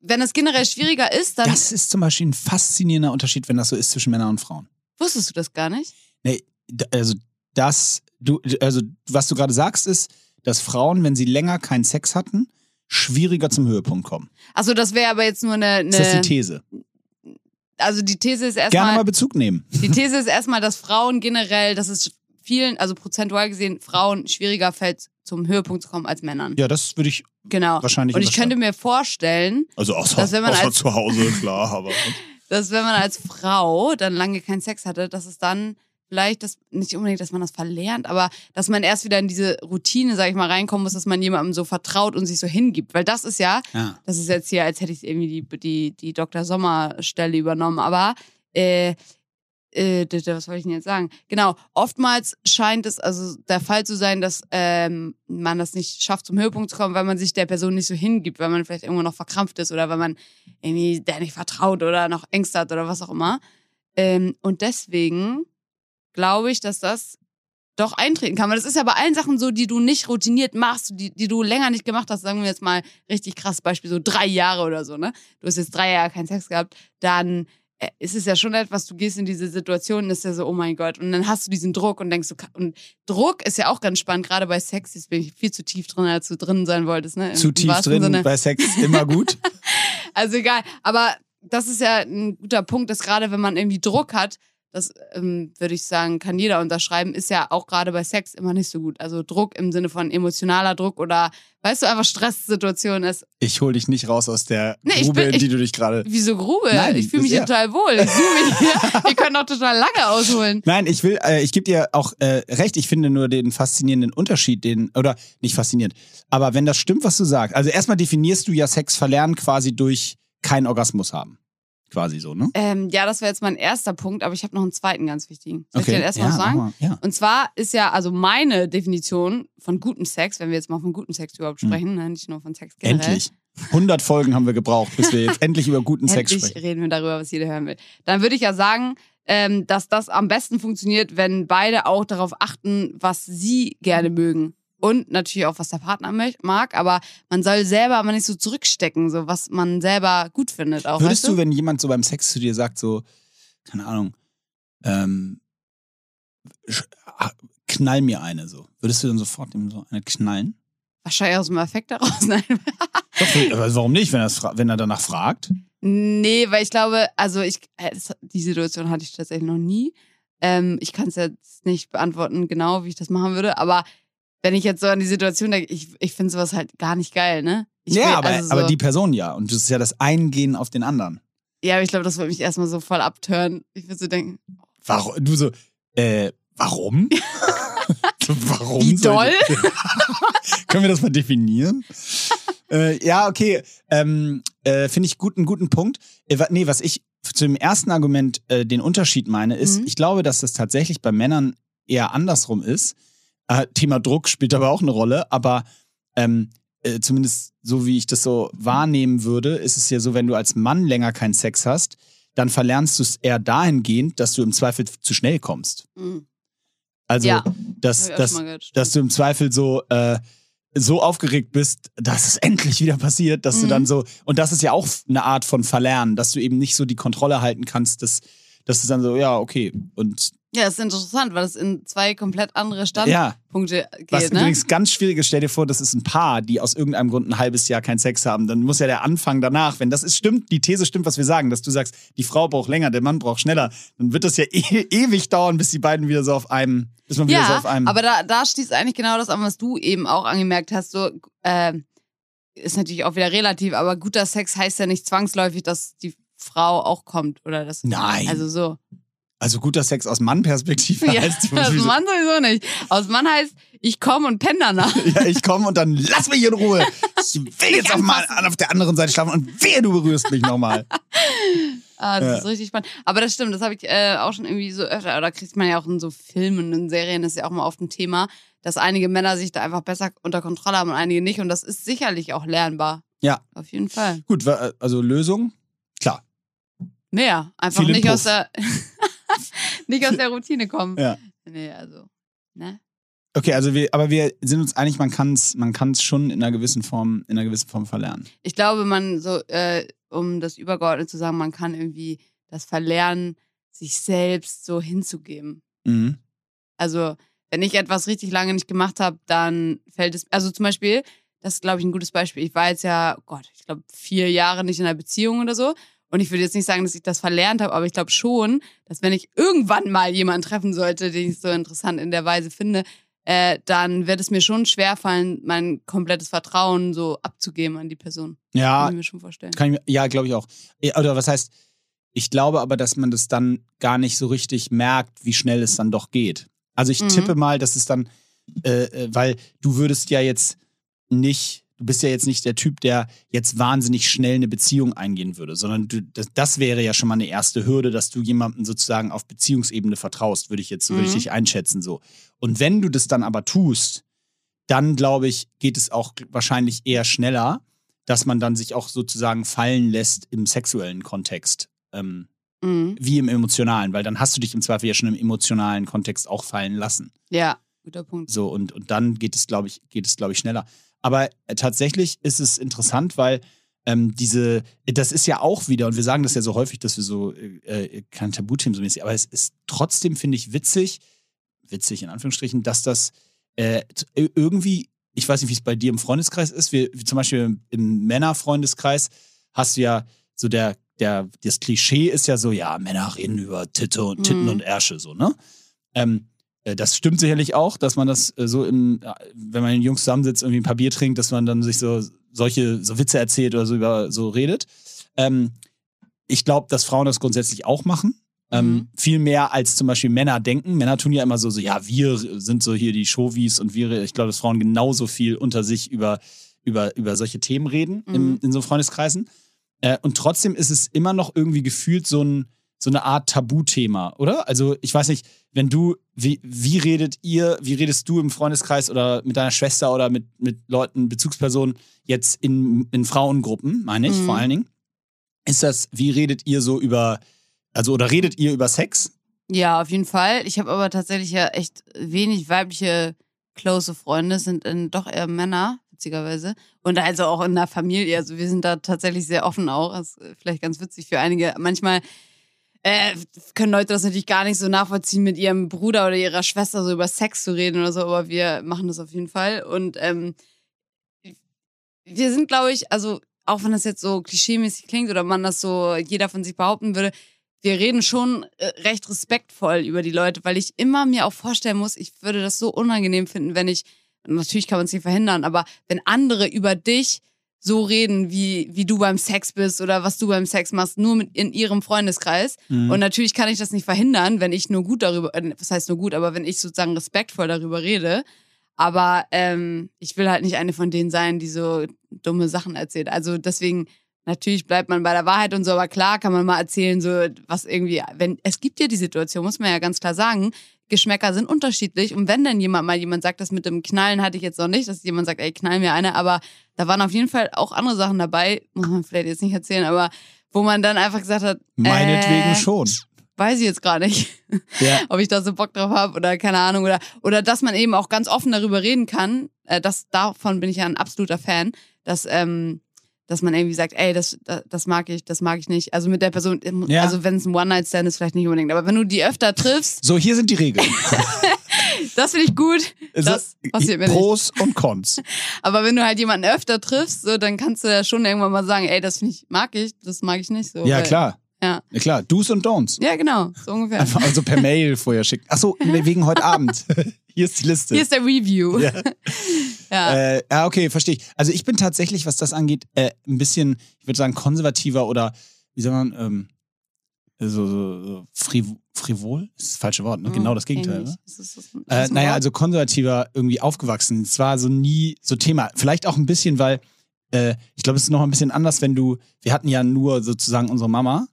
Speaker 2: wenn es generell schwieriger ist, dann
Speaker 1: Das ist zum Beispiel ein faszinierender Unterschied, wenn das so ist zwischen Männern und Frauen.
Speaker 2: wusstest du das gar nicht.
Speaker 1: Nee, also das, du, also was du gerade sagst, ist, dass Frauen, wenn sie länger keinen Sex hatten, schwieriger zum Höhepunkt kommen.
Speaker 2: Also das wäre aber jetzt nur eine,
Speaker 1: Ist das die
Speaker 2: eine
Speaker 1: These?
Speaker 2: also die These ist
Speaker 1: Gerne mal
Speaker 2: erstmal,
Speaker 1: Bezug nehmen.
Speaker 2: die These ist erstmal, dass Frauen generell, dass es vielen, also prozentual gesehen, Frauen schwieriger fällt, zum Höhepunkt zu kommen als Männern.
Speaker 1: Ja, das würde ich
Speaker 2: Genau.
Speaker 1: wahrscheinlich
Speaker 2: Und ich könnte mir vorstellen,
Speaker 1: Also außer,
Speaker 2: dass wenn man
Speaker 1: außer
Speaker 2: als-
Speaker 1: zu Hause, klar, aber.
Speaker 2: dass wenn man als Frau dann lange keinen Sex hatte, dass es dann vielleicht das nicht unbedingt, dass man das verlernt, aber dass man erst wieder in diese Routine, sag ich mal, reinkommen muss, dass man jemandem so vertraut und sich so hingibt, weil das ist ja,
Speaker 1: Ja.
Speaker 2: das ist jetzt hier, als hätte ich irgendwie die die die Dr. Sommer Stelle übernommen, aber äh, äh, was wollte ich denn jetzt sagen? Genau, oftmals scheint es also der Fall zu sein, dass ähm, man das nicht schafft, zum Höhepunkt zu kommen, weil man sich der Person nicht so hingibt, weil man vielleicht irgendwo noch verkrampft ist oder weil man irgendwie der nicht vertraut oder noch Ängste hat oder was auch immer. Ähm, und deswegen glaube ich, dass das doch eintreten kann. Weil das ist ja bei allen Sachen so, die du nicht routiniert machst, die, die du länger nicht gemacht hast, sagen wir jetzt mal richtig krass Beispiel, so drei Jahre oder so, ne? Du hast jetzt drei Jahre keinen Sex gehabt, dann äh, ist es ja schon etwas, du gehst in diese Situation und ist ja so, oh mein Gott. Und dann hast du diesen Druck und denkst, du, ka- und Druck ist ja auch ganz spannend, gerade bei Sex, jetzt bin ich viel zu tief drin, als du drin sein wolltest, ne? Im-
Speaker 1: Zu tief drin
Speaker 2: Sinne.
Speaker 1: bei Sex immer gut.
Speaker 2: Also egal. Aber das ist ja ein guter Punkt, dass gerade wenn man irgendwie Druck hat, das ähm, würde ich sagen, kann jeder unterschreiben, ist ja auch gerade bei Sex immer nicht so gut. Also Druck im Sinne von emotionaler Druck oder, weißt du, einfach Stresssituation ist.
Speaker 1: Ich hol dich nicht raus aus der
Speaker 2: Nee, ich
Speaker 1: Grube,
Speaker 2: bin-
Speaker 1: in die
Speaker 2: ich-
Speaker 1: du dich gerade.
Speaker 2: Wieso Grube?
Speaker 1: Nein,
Speaker 2: ich fühle mich hier total wohl. Ich fühle mich hier. Wir können auch total lange ausholen.
Speaker 1: Nein, ich will, äh, ich gebe dir auch äh, recht. Ich finde nur den faszinierenden Unterschied, den oder nicht faszinierend, aber wenn das stimmt, was du sagst. Also erstmal definierst du ja Sex verlernen quasi durch keinen Orgasmus haben, quasi so, ne?
Speaker 2: Ähm, ja, das wäre jetzt mein erster Punkt, aber ich habe noch einen zweiten ganz wichtigen. Soll ich den erstmal
Speaker 1: ja,
Speaker 2: sagen?
Speaker 1: mal, ja.
Speaker 2: Und zwar ist ja, also meine Definition von gutem Sex, wenn wir jetzt mal von gutem Sex überhaupt
Speaker 1: Hm.
Speaker 2: sprechen, ne, nicht nur von Sex generell.
Speaker 1: Endlich. 100 Folgen haben wir gebraucht, bis wir jetzt endlich über guten Sex
Speaker 2: Endlich
Speaker 1: sprechen.
Speaker 2: reden wir darüber, was jeder hören will. Dann würde ich ja sagen, ähm, dass das am besten funktioniert, wenn beide auch darauf achten, was sie gerne mögen. Und natürlich auch, was der Partner mag, aber man soll selber aber nicht so zurückstecken, so was man selber gut findet. Auch,
Speaker 1: Würdest
Speaker 2: weißt
Speaker 1: du, wenn jemand so beim Sex zu dir sagt, so, keine Ahnung, ähm, ah, knall mir eine so, würdest du dann sofort ihm so eine knallen?
Speaker 2: Wahrscheinlich aus dem Effekt daraus. Nein.
Speaker 1: Doch, aber warum nicht, wenn, er, wenn er danach fragt?
Speaker 2: Nee, weil ich glaube, also ich, äh, die Situation hatte ich tatsächlich noch nie. Ähm, ich kann es jetzt nicht beantworten, genau wie ich das machen würde, aber wenn ich jetzt so an die Situation denke, ich, ich finde sowas halt gar nicht geil, ne? Ich
Speaker 1: ja,
Speaker 2: will-
Speaker 1: aber,
Speaker 2: also so,
Speaker 1: aber die Person ja. Und das ist ja das Eingehen auf den anderen.
Speaker 2: Ja, aber ich glaube, das würde mich erstmal so voll abtören. Ich würde so denken,
Speaker 1: Warum? Du so, äh, warum? warum?
Speaker 2: Wie
Speaker 1: ich- Können wir das mal definieren? äh, ja, okay. Ähm, äh, Finde ich gut, einen guten Punkt. Äh, nee, was ich zu dem ersten Argument äh, den Unterschied meine, ist,
Speaker 2: Mhm.
Speaker 1: ich glaube, dass das tatsächlich bei Männern eher andersrum ist. Äh, Thema Druck spielt aber auch eine Rolle, aber ähm, äh, zumindest so wie ich das so wahrnehmen würde, ist es ja so, wenn du als Mann länger keinen Sex hast, dann verlernst du es eher dahingehend, dass du im Zweifel zu schnell kommst.
Speaker 2: mhm.
Speaker 1: Also,
Speaker 2: Ja,
Speaker 1: dass, dass, dass du im Zweifel so, äh, so aufgeregt bist, dass es endlich wieder passiert, dass du
Speaker 2: Mhm.
Speaker 1: dann so, und das ist ja auch eine Art von Verlernen, dass du eben nicht so die Kontrolle halten kannst, dass, dass du dann so, ja, okay. Und
Speaker 2: Ja, das ist interessant, weil es in zwei komplett andere
Speaker 1: ja,
Speaker 2: Standpunkte
Speaker 1: was
Speaker 2: geht, ne?
Speaker 1: übrigens ganz schwierig ist, stell dir vor, das ist ein Paar, die aus irgendeinem Grund ein halbes Jahr keinen Sex haben, dann muss ja der Anfang danach, wenn das ist, stimmt, die These stimmt, was wir sagen, dass du sagst, die Frau braucht länger, der Mann braucht schneller, dann wird das ja e ewig dauern, bis die beiden wieder so auf einem, bis man wieder so
Speaker 2: Ja,
Speaker 1: auf einem.
Speaker 2: aber da, da schließt eigentlich genau das an, was du eben auch angemerkt hast. So, äh, ist natürlich auch wieder relativ, aber guter Sex heißt ja nicht zwangsläufig, dass die Frau auch kommt oder das.
Speaker 1: Nein.
Speaker 2: Also so.
Speaker 1: Also guter Sex aus Mann-Perspektive
Speaker 2: Ja,
Speaker 1: heißt
Speaker 2: aus Mann sowieso nicht. Aus Mann heißt, ich komme und penne danach.
Speaker 1: Ja, ich komme und dann lass mich in Ruhe. Ich will jetzt auch mal auf der anderen Seite schlafen und wehe, du berührst mich nochmal.
Speaker 2: Ah, das
Speaker 1: Ja.
Speaker 2: ist richtig spannend. Aber das stimmt, das habe ich äh, auch schon irgendwie so öfter, oder kriegt man ja auch in so Filmen und Serien, das ist ja auch mal oft ein Thema, dass einige Männer sich da einfach besser unter Kontrolle haben und einige nicht. Und das ist sicherlich auch lernbar.
Speaker 1: Ja.
Speaker 2: Auf jeden Fall.
Speaker 1: Gut, wa- also Lösung? Klar.
Speaker 2: Mehr. Einfach
Speaker 1: Viel
Speaker 2: nicht
Speaker 1: im
Speaker 2: aus, der, nicht aus der Routine kommen.
Speaker 1: Ja.
Speaker 2: Nee, also. Ne?
Speaker 1: Okay, also wir, aber wir sind uns einig, man kann es man kann's schon in einer gewissen Form, in einer gewissen Form verlernen.
Speaker 2: Ich glaube, man so, äh, um das übergeordnet zu sagen, man kann irgendwie das verlernen, sich selbst so hinzugeben.
Speaker 1: Mhm.
Speaker 2: Also, wenn ich etwas richtig lange nicht gemacht habe, dann fällt es. Also zum Beispiel, das ist, glaube ich, ein gutes Beispiel. Ich war jetzt ja, oh Gott, ich glaube, vier Jahre nicht in einer Beziehung oder so. Und ich würde jetzt nicht sagen, dass ich das verlernt habe, aber ich glaube schon, dass wenn ich irgendwann mal jemanden treffen sollte, den ich so interessant in der Weise finde, äh, dann wird es mir schon schwerfallen, mein komplettes Vertrauen so abzugeben an die Person.
Speaker 1: Ja,
Speaker 2: Kann ich mir schon vorstellen.
Speaker 1: kann ich, ja, glaube ich auch. Ja, Oder was heißt, ich glaube aber, dass man das dann gar nicht so richtig merkt, wie schnell es dann doch geht. Also ich
Speaker 2: Mhm.
Speaker 1: tippe mal, dass es dann, äh, äh, weil du würdest ja jetzt nicht, du bist ja jetzt nicht der Typ, der jetzt wahnsinnig schnell eine Beziehung eingehen würde, sondern du, das, das wäre ja schon mal eine erste Hürde, dass du jemandem sozusagen auf Beziehungsebene vertraust, würde ich jetzt, so würde ich
Speaker 2: Mhm.
Speaker 1: dich einschätzen so. Und wenn du das dann aber tust, dann glaube ich, geht es auch wahrscheinlich eher schneller, dass man dann sich auch sozusagen fallen lässt im sexuellen Kontext, ähm,
Speaker 2: Mhm.
Speaker 1: wie im emotionalen, weil dann hast du dich im Zweifel ja schon im emotionalen Kontext auch fallen lassen.
Speaker 2: Ja, guter Punkt.
Speaker 1: So, und, und dann geht es, glaube ich, geht es, glaube ich, schneller. Aber äh, tatsächlich ist es interessant, weil ähm, diese, das ist ja auch wieder, und wir sagen das ja so häufig, dass wir so äh, äh, kein Tabuthemen so mäßig, aber es ist trotzdem, finde ich, witzig, witzig in Anführungsstrichen, dass das äh, t- irgendwie, ich weiß nicht, wie es bei dir im Freundeskreis ist, wir, wie zum Beispiel im Männerfreundeskreis hast du ja so der, der, das Klischee ist ja so, ja, Männer reden über Titte und, Titten
Speaker 2: Mhm.
Speaker 1: und Ärsche, so, ne? Ähm, äh, das stimmt sicherlich auch, dass man das äh, so im, äh, wenn man mit den Jungs zusammensitzt, irgendwie ein paar Bier trinkt, dass man dann sich so solche so Witze erzählt oder so über so redet. Ähm, ich glaube, dass Frauen das grundsätzlich auch machen. Ähm,
Speaker 2: Mhm.
Speaker 1: viel mehr als zum Beispiel Männer denken. Männer tun ja immer so, so ja, wir sind so hier die Showies und wir, ich glaube, dass Frauen genauso viel unter sich über, über, über solche Themen reden
Speaker 2: Mhm.
Speaker 1: in so Freundeskreisen. Äh, und trotzdem ist es immer noch irgendwie gefühlt so, ein, so eine Art Tabuthema, oder? Also ich weiß nicht, wenn du, wie, wie redet ihr, wie redest du im Freundeskreis oder mit deiner Schwester oder mit, mit Leuten, Bezugspersonen jetzt in, in Frauengruppen, meine ich
Speaker 2: Mhm.
Speaker 1: vor allen Dingen? Ist das, wie redet ihr so über, also oder redet ihr über Sex?
Speaker 2: Ja, auf jeden Fall. Ich habe aber tatsächlich ja echt wenig weibliche close Freunde, sind äh, doch eher Männer, witzigerweise. Und also auch in der Familie. Also wir sind da tatsächlich sehr offen auch. Das ist äh, vielleicht ganz witzig für einige. Manchmal äh, können Leute das natürlich gar nicht so nachvollziehen, mit ihrem Bruder oder ihrer Schwester so über Sex zu reden oder so, aber wir machen das auf jeden Fall. Und ähm, wir sind, glaube ich, also auch wenn das jetzt so klischeemäßig klingt oder man das so jeder von sich behaupten würde, wir reden schon äh, recht respektvoll über die Leute, weil ich immer mir auch vorstellen muss, ich würde das so unangenehm finden, wenn ich, natürlich kann man es nicht verhindern, aber wenn andere über dich so reden, wie, wie du beim Sex bist oder was du beim Sex machst, nur mit in ihrem Freundeskreis.
Speaker 1: Mhm.
Speaker 2: Und natürlich kann ich das nicht verhindern, wenn ich nur gut darüber, äh, was heißt nur gut, aber wenn ich sozusagen respektvoll darüber rede. Aber ähm, ich will halt nicht eine von denen sein, die so dumme Sachen erzählt. Also deswegen, natürlich bleibt man bei der Wahrheit und so, aber klar kann man mal erzählen, so was irgendwie, wenn, es gibt ja die Situation, muss man ja ganz klar sagen, Geschmäcker sind unterschiedlich. Und wenn dann jemand mal jemand sagt, das mit dem Knallen hatte ich jetzt noch nicht, dass jemand sagt, ey, knall mir eine, aber da waren auf jeden Fall auch andere Sachen dabei, muss man vielleicht jetzt nicht erzählen, aber wo man dann einfach gesagt hat,
Speaker 1: Meinetwegen
Speaker 2: äh,
Speaker 1: schon.
Speaker 2: weiß ich jetzt gar nicht
Speaker 1: Ja.
Speaker 2: ob ich da so Bock drauf habe oder keine Ahnung oder oder dass man eben auch ganz offen darüber reden kann. Äh, das davon bin ich ja ein absoluter Fan, dass ähm, dass man irgendwie sagt, ey, das, das mag ich, das mag ich nicht. Also mit der Person,
Speaker 1: Ja.
Speaker 2: also wenn es ein One Night Stand ist, vielleicht nicht unbedingt, aber wenn du die öfter triffst,
Speaker 1: So, hier sind die Regeln.
Speaker 2: das finde ich gut.
Speaker 1: Also,
Speaker 2: Das passiert mir nicht.
Speaker 1: Pros und Cons.
Speaker 2: Aber wenn du halt jemanden öfter triffst, so, dann kannst du ja schon irgendwann mal sagen, ey, das ich, mag ich, das mag ich nicht so.
Speaker 1: Ja,
Speaker 2: weil-
Speaker 1: klar.
Speaker 2: Ja.
Speaker 1: Ja, klar. Do's und Don'ts.
Speaker 2: Ja, genau, so ungefähr.
Speaker 1: Einfach also per Mail vorher schicken. Achso, wegen heute Abend. Hier ist die Liste.
Speaker 2: Hier ist der Review.
Speaker 1: Ja.
Speaker 2: ja.
Speaker 1: Äh, ja, okay, verstehe ich. Also ich bin tatsächlich, was das angeht, äh, ein bisschen, ich würde sagen, konservativer oder wie soll man, ähm, so, so, so friv frivol? Das ist das falsche Wort, ne? Genau das Gegenteil. Ne?
Speaker 2: Ist das, ist das,
Speaker 1: Äh, naja, also konservativer irgendwie aufgewachsen. Es war so nie so Thema. Vielleicht auch ein bisschen, weil äh, ich glaube, es ist noch ein bisschen anders, wenn du, wir hatten ja nur sozusagen unsere Mama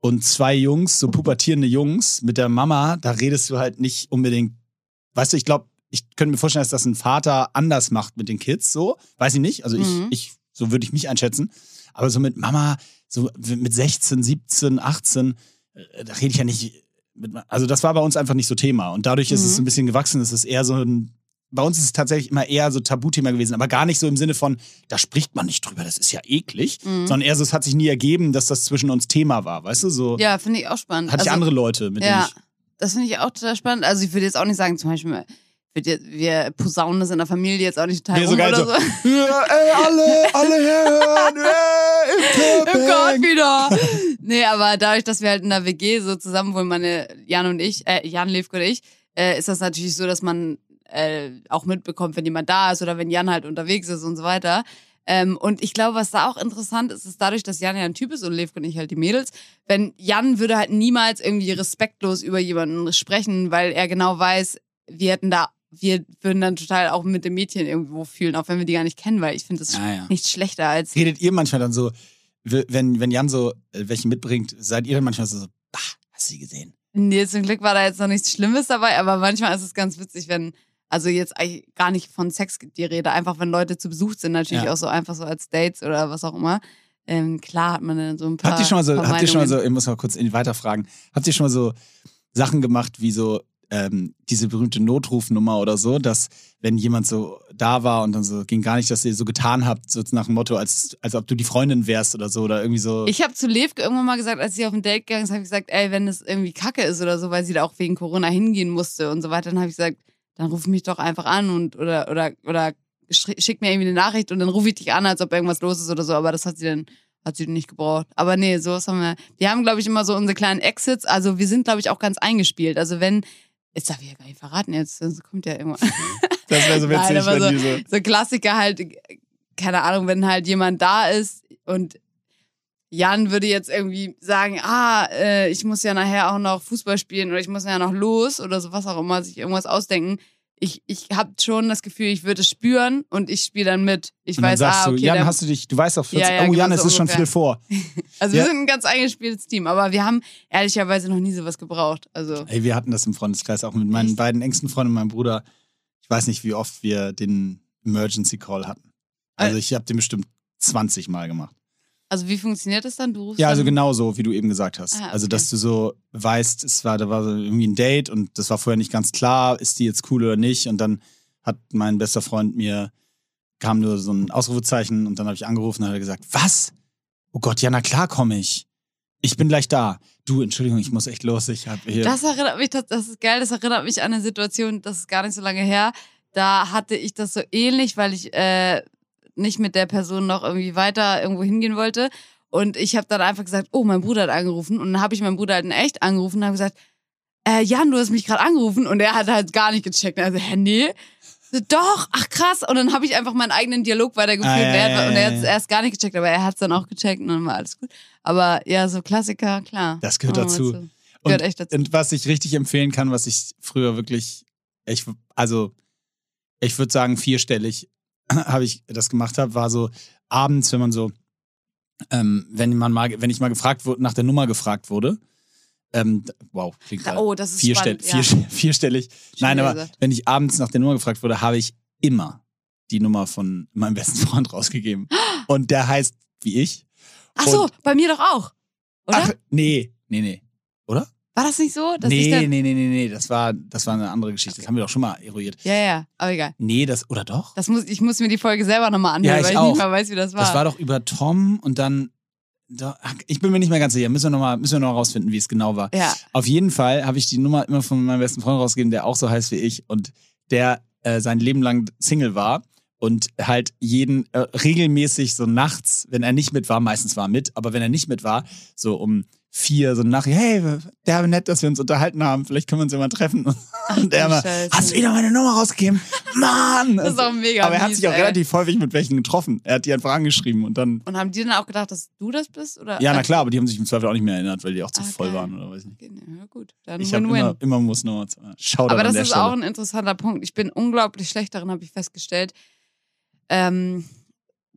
Speaker 1: und zwei Jungs, so pubertierende Jungs mit der Mama, da redest du halt nicht unbedingt, weißt du, ich glaube, ich könnte mir vorstellen, dass das ein Vater anders macht mit den Kids, so, weiß ich nicht, also
Speaker 2: Mhm.
Speaker 1: ich, ich, so würde ich mich einschätzen, aber so mit Mama, so mit 16, 17, 18, äh, da rede ich ja nicht, mit, also das war bei uns einfach nicht so Thema und dadurch ist es
Speaker 2: Mhm.
Speaker 1: ein bisschen gewachsen, es ist eher so ein, bei uns ist es tatsächlich immer eher so Tabuthema gewesen, aber gar nicht so im Sinne von, da spricht man nicht drüber, das ist ja eklig,
Speaker 2: Mhm.
Speaker 1: sondern eher so, es hat sich nie ergeben, dass das zwischen uns Thema war, weißt du, so
Speaker 2: Ja, finde ich auch spannend.
Speaker 1: hatte ich
Speaker 2: Also,
Speaker 1: andere Leute, mit
Speaker 2: Ja,
Speaker 1: denen ich,
Speaker 2: das finde ich auch total spannend. Also ich würde jetzt auch nicht sagen, zum Beispiel, wir, wir posaunen das in der Familie jetzt auch nicht total
Speaker 1: Nee,
Speaker 2: rum oder
Speaker 1: so.
Speaker 2: so.
Speaker 1: Ja, ey, alle, alle herhören, ey, im
Speaker 2: Im Gott wieder. nee, aber dadurch, dass wir halt in der WG so zusammen wohnen, meine Jan und ich, äh, Jan Levko und ich, äh, ist das natürlich so, dass man äh, auch mitbekommt, wenn jemand da ist oder wenn Jan halt unterwegs ist und so weiter. Ähm, und ich glaube, was da auch interessant ist, ist dadurch, dass Jan ja ein Typ ist und Levko und ich halt die Mädels. Wenn Jan würde halt niemals irgendwie respektlos über jemanden sprechen, weil er genau weiß, wir hätten da, wir würden dann total auch mit dem Mädchen irgendwo fühlen, auch wenn wir die gar nicht kennen, weil ich finde das
Speaker 1: Ja, ja.
Speaker 2: nicht schlechter als
Speaker 1: Redet ihr manchmal dann so, wenn, wenn Jan so äh, welche mitbringt, seid ihr dann manchmal so, bah, hast du sie gesehen?
Speaker 2: Nee, zum Glück war da jetzt noch nichts Schlimmes dabei, aber manchmal ist es ganz witzig, wenn, also jetzt eigentlich gar nicht von Sex die Rede, einfach wenn Leute zu Besuch sind, natürlich
Speaker 1: Ja.
Speaker 2: auch so einfach so als Dates oder was auch immer. Ähm, klar hat man dann so ein paar.
Speaker 1: Habt ihr schon mal so, habt ihr schon mal so, ich muss mal kurz in- weiterfragen, habt ihr schon mal so Sachen gemacht wie so ähm, diese berühmte Notrufnummer oder so, dass wenn jemand so da war und dann so ging gar nicht, dass ihr so getan habt, so nach dem Motto, als, als ob du die Freundin wärst oder so oder irgendwie so.
Speaker 2: Ich habe zu Levke irgendwann mal gesagt, als sie auf ein Date gegangen ist, habe ich gesagt, ey, wenn es irgendwie Kacke ist oder so, weil sie da auch wegen Corona hingehen musste und so weiter, dann habe ich gesagt, dann ruf mich doch einfach an und oder oder oder schick mir irgendwie eine Nachricht und dann rufe ich dich an, als ob irgendwas los ist oder so. Aber das hat sie dann hat sie nicht gebraucht. Aber nee, sowas haben wir. Wir haben, glaube ich, immer so unsere kleinen Exits. Also wir sind, glaube ich, auch ganz eingespielt. Also wenn, jetzt darf ich ja gar nicht verraten, jetzt das kommt ja irgendwann.
Speaker 1: Das wäre so witzig,
Speaker 2: Nein, aber so,
Speaker 1: diese.
Speaker 2: so Klassiker halt, keine Ahnung, wenn halt jemand da ist und Jan würde jetzt irgendwie sagen, ah, äh, ich muss ja nachher auch noch Fußball spielen oder ich muss ja noch los oder so was auch immer, sich irgendwas ausdenken. Ich, ich habe schon das Gefühl, ich würde es spüren und ich spiele dann mit. Ich
Speaker 1: Und dann
Speaker 2: weiß,
Speaker 1: sagst
Speaker 2: ah,
Speaker 1: du,
Speaker 2: okay,
Speaker 1: Jan,
Speaker 2: der,
Speaker 1: hast du dich, du weißt auch 14,
Speaker 2: Ja, ja,
Speaker 1: oh
Speaker 2: genau
Speaker 1: Jan, es
Speaker 2: so
Speaker 1: ist schon viel vor.
Speaker 2: also
Speaker 1: ja.
Speaker 2: wir sind ein ganz eingespieltes Team, aber wir haben ehrlicherweise noch nie sowas gebraucht. Also
Speaker 1: Ey, wir hatten das im Freundeskreis auch mit meinen
Speaker 2: Echt?
Speaker 1: beiden engsten Freunden und meinem Bruder. Ich weiß nicht, wie oft wir den Emergency Call hatten. Also
Speaker 2: Äh.
Speaker 1: ich habe den bestimmt 20 Mal gemacht.
Speaker 2: Also wie funktioniert das dann? Du rufst
Speaker 1: Ja, also genau so, wie du eben gesagt hast.
Speaker 2: Ah,
Speaker 1: Also,
Speaker 2: okay.
Speaker 1: dass du so weißt, es war, da war irgendwie ein Date und das war vorher nicht ganz klar, ist die jetzt cool oder nicht. Und dann hat mein bester Freund mir, kam nur so ein Ausrufezeichen und dann habe ich angerufen und hat er gesagt, was? Oh Gott, ja, na klar komme ich. Ich bin gleich da. Du, Entschuldigung, ich muss echt los. Ich habe hier.
Speaker 2: Das erinnert mich, das, das ist geil, das erinnert mich an eine Situation, das ist gar nicht so lange her. Da hatte ich das so ähnlich, weil ich äh, nicht mit der Person noch irgendwie weiter irgendwo hingehen wollte. Und ich habe dann einfach gesagt, oh, mein Bruder hat angerufen. Und dann habe ich meinen Bruder halt in echt angerufen und habe gesagt, äh, Jan, du hast mich gerade angerufen. Und er hat halt gar nicht gecheckt. Also, hä, nee. So, Doch, ach krass. Und dann habe ich einfach meinen eigenen Dialog weitergeführt.
Speaker 1: Ah, ja,
Speaker 2: und er
Speaker 1: ja,
Speaker 2: hat, und er
Speaker 1: ja,
Speaker 2: hat es
Speaker 1: ja.
Speaker 2: erst gar nicht gecheckt, aber er hat es dann auch gecheckt und dann war alles gut. Aber ja, so Klassiker, klar.
Speaker 1: Das gehört dazu.
Speaker 2: du. Gehört echt dazu.
Speaker 1: Und was ich richtig empfehlen kann, was ich früher wirklich, ich, also ich würde sagen vierstellig habe ich das gemacht habe, war so abends, wenn man so, ähm, wenn man mal, wenn ich mal gefragt wurde, nach der Nummer gefragt wurde, ähm, wow, klingt
Speaker 2: Oh, das ist
Speaker 1: vierstell,
Speaker 2: spannend.
Speaker 1: vier,
Speaker 2: ja.
Speaker 1: vierstellig.
Speaker 2: Schon
Speaker 1: Nein, aber
Speaker 2: gesagt.
Speaker 1: wenn ich abends nach der Nummer gefragt wurde, habe ich immer die Nummer von meinem besten Freund rausgegeben. Und der heißt wie ich.
Speaker 2: Ach so, bei mir doch auch. Oder?
Speaker 1: Ach, nee, nee, nee. Oder?
Speaker 2: War das nicht so? Dass
Speaker 1: nee,
Speaker 2: ich dann,
Speaker 1: nee, nee, nee, nee, das war, das war eine andere Geschichte. Das haben wir doch schon mal eruiert.
Speaker 2: Ja, ja, aber egal.
Speaker 1: Nee, das, oder doch?
Speaker 2: Das muss, ich muss mir die Folge selber nochmal anhören,
Speaker 1: Ja, ich
Speaker 2: weil ich
Speaker 1: auch.
Speaker 2: nicht mehr weiß, wie das war.
Speaker 1: Das war doch über Tom und dann, ich bin mir nicht mehr ganz sicher. Müssen wir nochmal, müssen wir noch mal rausfinden, wie es genau war.
Speaker 2: ja.
Speaker 1: Auf jeden Fall habe ich die Nummer immer von meinem besten Freund rausgegeben, der auch so heißt wie ich und der äh, sein Leben lang Single war und halt jeden äh, regelmäßig so nachts, wenn er nicht mit war, meistens war er mit, aber wenn er nicht mit war, so um vier so nach, hey, der nett, dass wir uns unterhalten haben, vielleicht können wir uns ja mal treffen. und er
Speaker 2: Scheiße.
Speaker 1: hast du wieder meine Nummer rausgegeben? Mann!
Speaker 2: Das ist auch mega
Speaker 1: aber er hat
Speaker 2: mies,
Speaker 1: sich auch
Speaker 2: ey.
Speaker 1: relativ häufig mit welchen getroffen. Er hat die einfach angeschrieben und dann,
Speaker 2: Und haben die dann auch gedacht, dass du das bist? Oder?
Speaker 1: ja, na klar, aber die haben sich im Zweifel auch nicht mehr erinnert, weil die auch zu
Speaker 2: Ah,
Speaker 1: voll waren oder weiß nicht.
Speaker 2: Okay, ja, gut. Dann
Speaker 1: Ich habe
Speaker 2: Win-Win.
Speaker 1: immer, immer muss Nummer zwei. Shoutout
Speaker 2: Aber das ist
Speaker 1: Stelle.
Speaker 2: auch ein interessanter Punkt. Ich bin unglaublich schlecht darin, habe ich festgestellt. Ähm,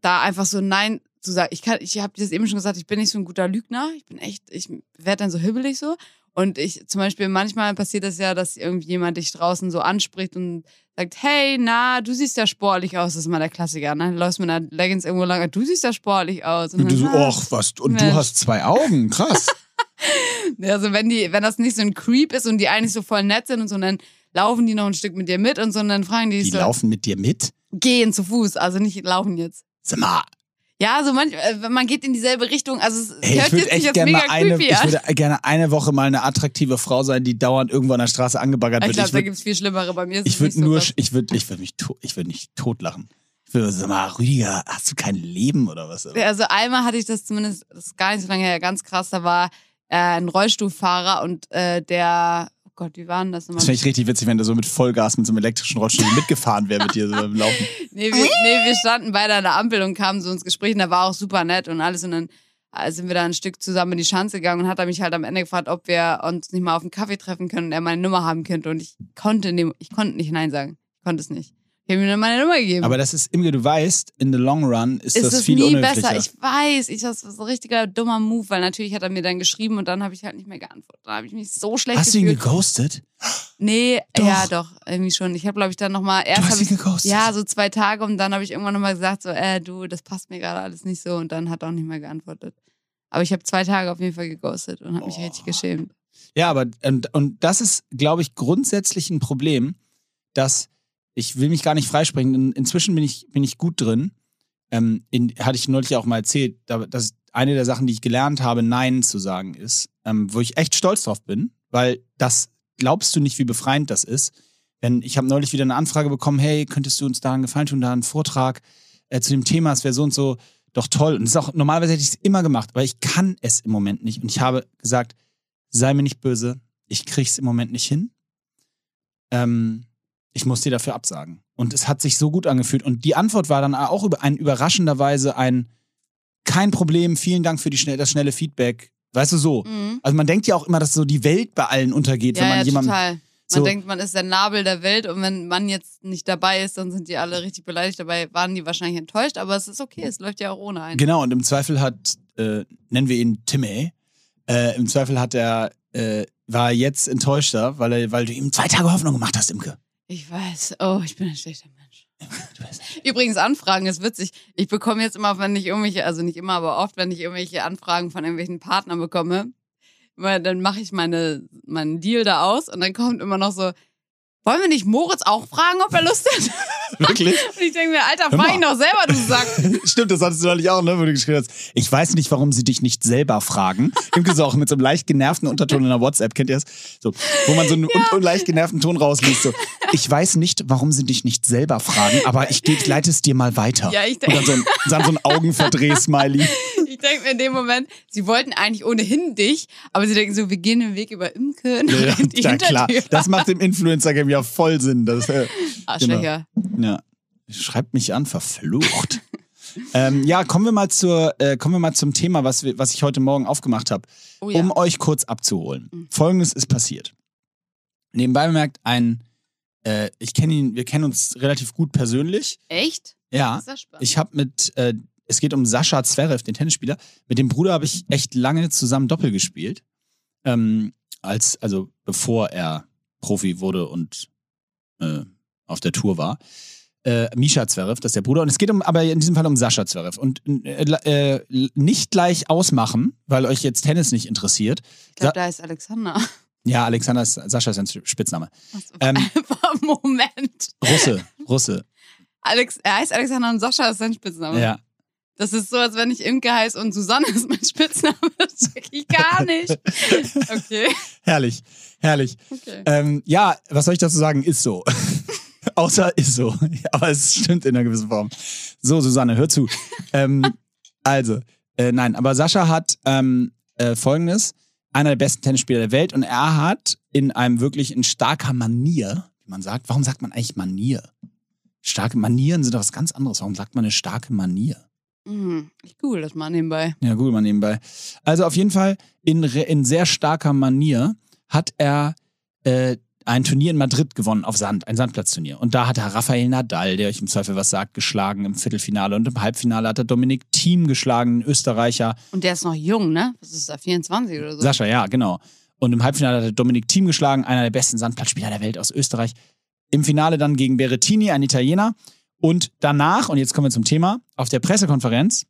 Speaker 2: da einfach so Nein zu sagen. Ich kann, ich habe das eben schon gesagt, ich bin nicht so ein guter Lügner. Ich bin echt, ich werde dann so hibbelig so. Und ich, zum Beispiel, manchmal passiert das ja, dass irgendjemand dich draußen so anspricht und sagt, hey, na, du siehst ja sportlich aus. Das ist mal der Klassiker. Ne? Du läufst mit einer Leggings irgendwo lang, du siehst ja sportlich aus.
Speaker 1: Und du so, ach, was, und
Speaker 2: Mensch.
Speaker 1: du hast zwei Augen, krass.
Speaker 2: Also wenn die, wenn das nicht so ein Creep ist und die eigentlich so voll nett sind und so, und dann laufen die noch ein Stück mit dir mit und so, und dann fragen die,
Speaker 1: Die
Speaker 2: so,
Speaker 1: laufen mit dir mit?
Speaker 2: gehen zu Fuß, also nicht laufen jetzt.
Speaker 1: Sag mal,
Speaker 2: Ja, so manch, äh, man geht in dieselbe Richtung, also es
Speaker 1: ey,
Speaker 2: hört
Speaker 1: ich würde
Speaker 2: jetzt,
Speaker 1: echt
Speaker 2: jetzt
Speaker 1: gerne
Speaker 2: mega
Speaker 1: eine,
Speaker 2: creepy
Speaker 1: ich würde gerne eine Woche mal eine attraktive Frau sein, die dauernd irgendwo an der Straße angebaggert
Speaker 2: Ich
Speaker 1: wird.
Speaker 2: glaube,
Speaker 1: Ich
Speaker 2: da
Speaker 1: würde
Speaker 2: gibt's viel Schlimmere. Bei mir ist
Speaker 1: ich
Speaker 2: es
Speaker 1: würd
Speaker 2: nicht so
Speaker 1: nur,
Speaker 2: krass.
Speaker 1: ich würde, ich würde mich, to- ich würde nicht totlachen. Ich würde sag mal, Rüdiger, hast du kein Leben oder was?
Speaker 2: Also einmal hatte ich das zumindest, das ist gar nicht so lange her, ganz krass, da war äh, ein Rollstuhlfahrer und äh, der, Gott, wie war denn das nochmal?
Speaker 1: Das fände ich richtig witzig, wenn du so mit Vollgas mit so einem elektrischen Rollstuhl mitgefahren wäre mit dir so beim Laufen.
Speaker 2: Nee wir, nee, wir standen beide an der Ampel und kamen so ins Gespräch und der war auch super nett und alles und dann äh, sind wir da ein Stück zusammen in die Schanze gegangen und hat er mich halt am Ende gefragt, ob wir uns nicht mal auf einen Kaffee treffen können und er meine Nummer haben könnte und ich konnte, ich konnte nicht Nein sagen. Ich konnte es nicht. Ich habe ihm dann meine Nummer gegeben.
Speaker 1: Aber das ist, Imge, du weißt, in the long run ist,
Speaker 2: ist
Speaker 1: das
Speaker 2: es
Speaker 1: viel
Speaker 2: nie besser. Ich weiß, ich, das war so ein richtiger dummer Move, weil natürlich hat er mir dann geschrieben und dann habe ich halt nicht mehr geantwortet. Dann habe ich mich so schlecht
Speaker 1: Hast du ihn
Speaker 2: gefühlt.
Speaker 1: geghostet?
Speaker 2: Nee,
Speaker 1: Doch.
Speaker 2: ja, doch, irgendwie schon. Ich habe, glaube ich, dann nochmal,
Speaker 1: Du
Speaker 2: erst
Speaker 1: hast
Speaker 2: habe
Speaker 1: ihn
Speaker 2: ich,
Speaker 1: geghostet.
Speaker 2: ja, so zwei Tage und dann habe ich irgendwann nochmal gesagt, so, äh, du, das passt mir gerade alles nicht so und dann hat er auch nicht mehr geantwortet. Aber ich habe zwei Tage auf jeden Fall geghostet und habe mich richtig geschämt.
Speaker 1: Ja, aber und, und das ist, glaube ich, grundsätzlich ein Problem, dass ich will mich gar nicht freisprechen. In, inzwischen bin ich, bin ich gut drin. Ähm, in, hatte ich neulich auch mal erzählt, da- dass eine der Sachen, die ich gelernt habe, Nein zu sagen ist, ähm, wo ich echt stolz drauf bin, weil das glaubst du nicht, wie befreiend das ist. Wenn ich habe neulich wieder eine Anfrage bekommen, hey, könntest du uns da einen Gefallen tun, da einen Vortrag äh, zu dem Thema, es wäre so und so doch toll. Und das ist auch, normalerweise hätte ich es immer gemacht, aber ich kann es im Moment nicht. Und ich habe gesagt, sei mir nicht böse, ich krieg's im Moment nicht hin. Ähm, ich muss dir dafür absagen. Und es hat sich so gut angefühlt. Und die Antwort war dann auch über ein überraschenderweise ein kein Problem, vielen Dank für die das schnelle Feedback. Weißt du so?
Speaker 2: Mhm.
Speaker 1: Also man denkt ja auch immer, dass so die Welt bei allen untergeht, wenn
Speaker 2: Ja,
Speaker 1: man
Speaker 2: ja,
Speaker 1: jemandem.
Speaker 2: total. Man
Speaker 1: so-
Speaker 2: denkt, man ist der Nabel der Welt und wenn man jetzt nicht dabei ist, dann sind die alle richtig beleidigt. Dabei waren die wahrscheinlich enttäuscht, aber es ist okay, es läuft ja auch ohne einen.
Speaker 1: Genau, und im Zweifel hat, äh, nennen wir ihn Timmy, äh, im Zweifel hat er, äh, war er jetzt enttäuschter, weil, er, weil du ihm zwei Tage Hoffnung gemacht hast, Imke.
Speaker 2: Ich weiß, oh, ich bin ein schlechter Mensch. Übrigens, Anfragen ist witzig. Ich bekomme jetzt immer, wenn ich irgendwelche, also nicht immer, aber oft, wenn ich irgendwelche Anfragen von irgendwelchen Partnern bekomme, weil dann mache ich meine, meinen Deal da aus und dann kommt immer noch so, wollen wir nicht Moritz auch fragen, ob er Lust hat?
Speaker 1: Wirklich?
Speaker 2: Und ich denke mir, Alter, frag ihn doch selber, du Sack.
Speaker 1: Stimmt, das hattest du neulich auch, ne, wo du geschrieben hast. Ich weiß nicht, warum sie dich nicht selber fragen. Imke so auch mit so einem leicht genervten Unterton in der WhatsApp, kennt ihr das? So, wo man so einen un un leicht genervten Ton rausliest. So, ich weiß nicht, warum sie dich nicht selber fragen, aber ich, leite es dir mal weiter.
Speaker 2: Ja, ich
Speaker 1: Und dann so ein, dann so ein Augenverdreh-Smiley.
Speaker 2: Ich denke mir in dem Moment, sie wollten eigentlich ohnehin dich, aber sie denken so, wir gehen den Weg über Imke und
Speaker 1: Ja,
Speaker 2: die
Speaker 1: ja, klar. Das macht im Influencer-Game ja voll Sinn. Das, äh,
Speaker 2: Arschlöcher.
Speaker 1: Ja. Schreibt mich an, verflucht. ähm, ja, kommen wir mal zur, äh, kommen wir mal zum Thema, was, wir, was ich heute Morgen aufgemacht habe,
Speaker 2: Oh ja.
Speaker 1: um euch kurz abzuholen.
Speaker 2: Mhm.
Speaker 1: Folgendes ist passiert. Nebenbei bemerkt, ein, äh, ich kenne ihn, wir kennen uns relativ gut persönlich.
Speaker 2: Echt?
Speaker 1: Ja. Ich habe mit, äh, es geht um Sascha Zverev, den Tennisspieler. Mit dem Bruder habe ich echt lange zusammen Doppel gespielt. Ähm, als, also bevor er Profi wurde und äh, auf der Tour war. Äh, Misha Zverev, das ist der Bruder. Und es geht um, aber in diesem Fall um Sascha Zverev. Und äh, äh, nicht gleich ausmachen, weil euch jetzt Tennis nicht interessiert.
Speaker 2: ich glaube, da ist Alexander.
Speaker 1: Ja, Alexander ist, Sascha ist sein Spitzname.
Speaker 2: Was-
Speaker 1: Ähm.
Speaker 2: Moment.
Speaker 1: Russe, Russe.
Speaker 2: Alex, er heißt Alexander und Sascha ist sein Spitzname.
Speaker 1: Ja.
Speaker 2: Das ist so, als wenn ich Imke heiße und Susanne ist mein Spitzname. Das check ich gar nicht. Okay.
Speaker 1: Herrlich, herrlich.
Speaker 2: okay.
Speaker 1: Ähm, ja, was soll ich dazu sagen? Ist so. Außer ist so. Aber es stimmt in einer gewissen Form. So, Susanne, hör zu. ähm, also, äh, nein, aber Sascha hat ähm, äh, folgendes: einer der besten Tennisspieler der Welt und er hat in einem wirklich in starker Manier, wie man sagt, warum sagt man eigentlich Manier? Starke Manieren sind doch was ganz anderes. Warum sagt man eine starke Manier?
Speaker 2: Mhm. Ich google das mal nebenbei.
Speaker 1: Ja, gut, mal nebenbei. Also auf jeden Fall in, in sehr starker Manier hat er äh, ein Turnier in Madrid gewonnen auf Sand, ein Sandplatzturnier. Und da hat er Rafael Nadal, der euch im Zweifel was sagt, geschlagen im Viertelfinale. Und im Halbfinale hat er Dominik Thiem geschlagen, ein Österreicher.
Speaker 2: Und der ist noch jung, ne? Was ist da, 24 oder so?
Speaker 1: Sascha, ja, genau. Und im Halbfinale hat er Dominik Thiem geschlagen, einer der besten Sandplatzspieler der Welt aus Österreich. Im Finale dann gegen Berrettini, ein Italiener. Und danach, und jetzt kommen wir zum Thema, auf der Pressekonferenz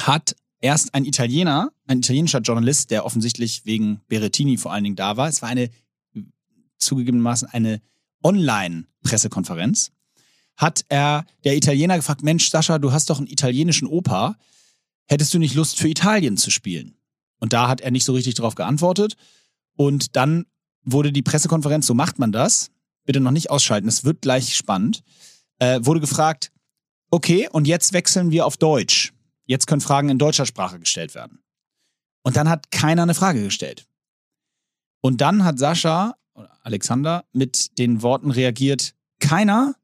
Speaker 1: hat erst ein Italiener, ein italienischer Journalist, der offensichtlich wegen Berrettini vor allen Dingen da war. Es war eine, zugegebenermaßen eine Online-Pressekonferenz. Hat er der Italiener gefragt, Mensch, Sascha, du hast doch einen italienischen Opa. Hättest du nicht Lust für Italien zu spielen? Und da hat er nicht so richtig darauf geantwortet. Und dann wurde die Pressekonferenz, so macht man das, bitte noch nicht ausschalten, es wird gleich spannend, äh, wurde gefragt, okay, und jetzt wechseln wir auf Deutsch. Jetzt können Fragen in deutscher Sprache gestellt werden. Und dann hat keiner eine Frage gestellt. Und dann hat Sascha, oder Alexander, mit den Worten reagiert, keiner,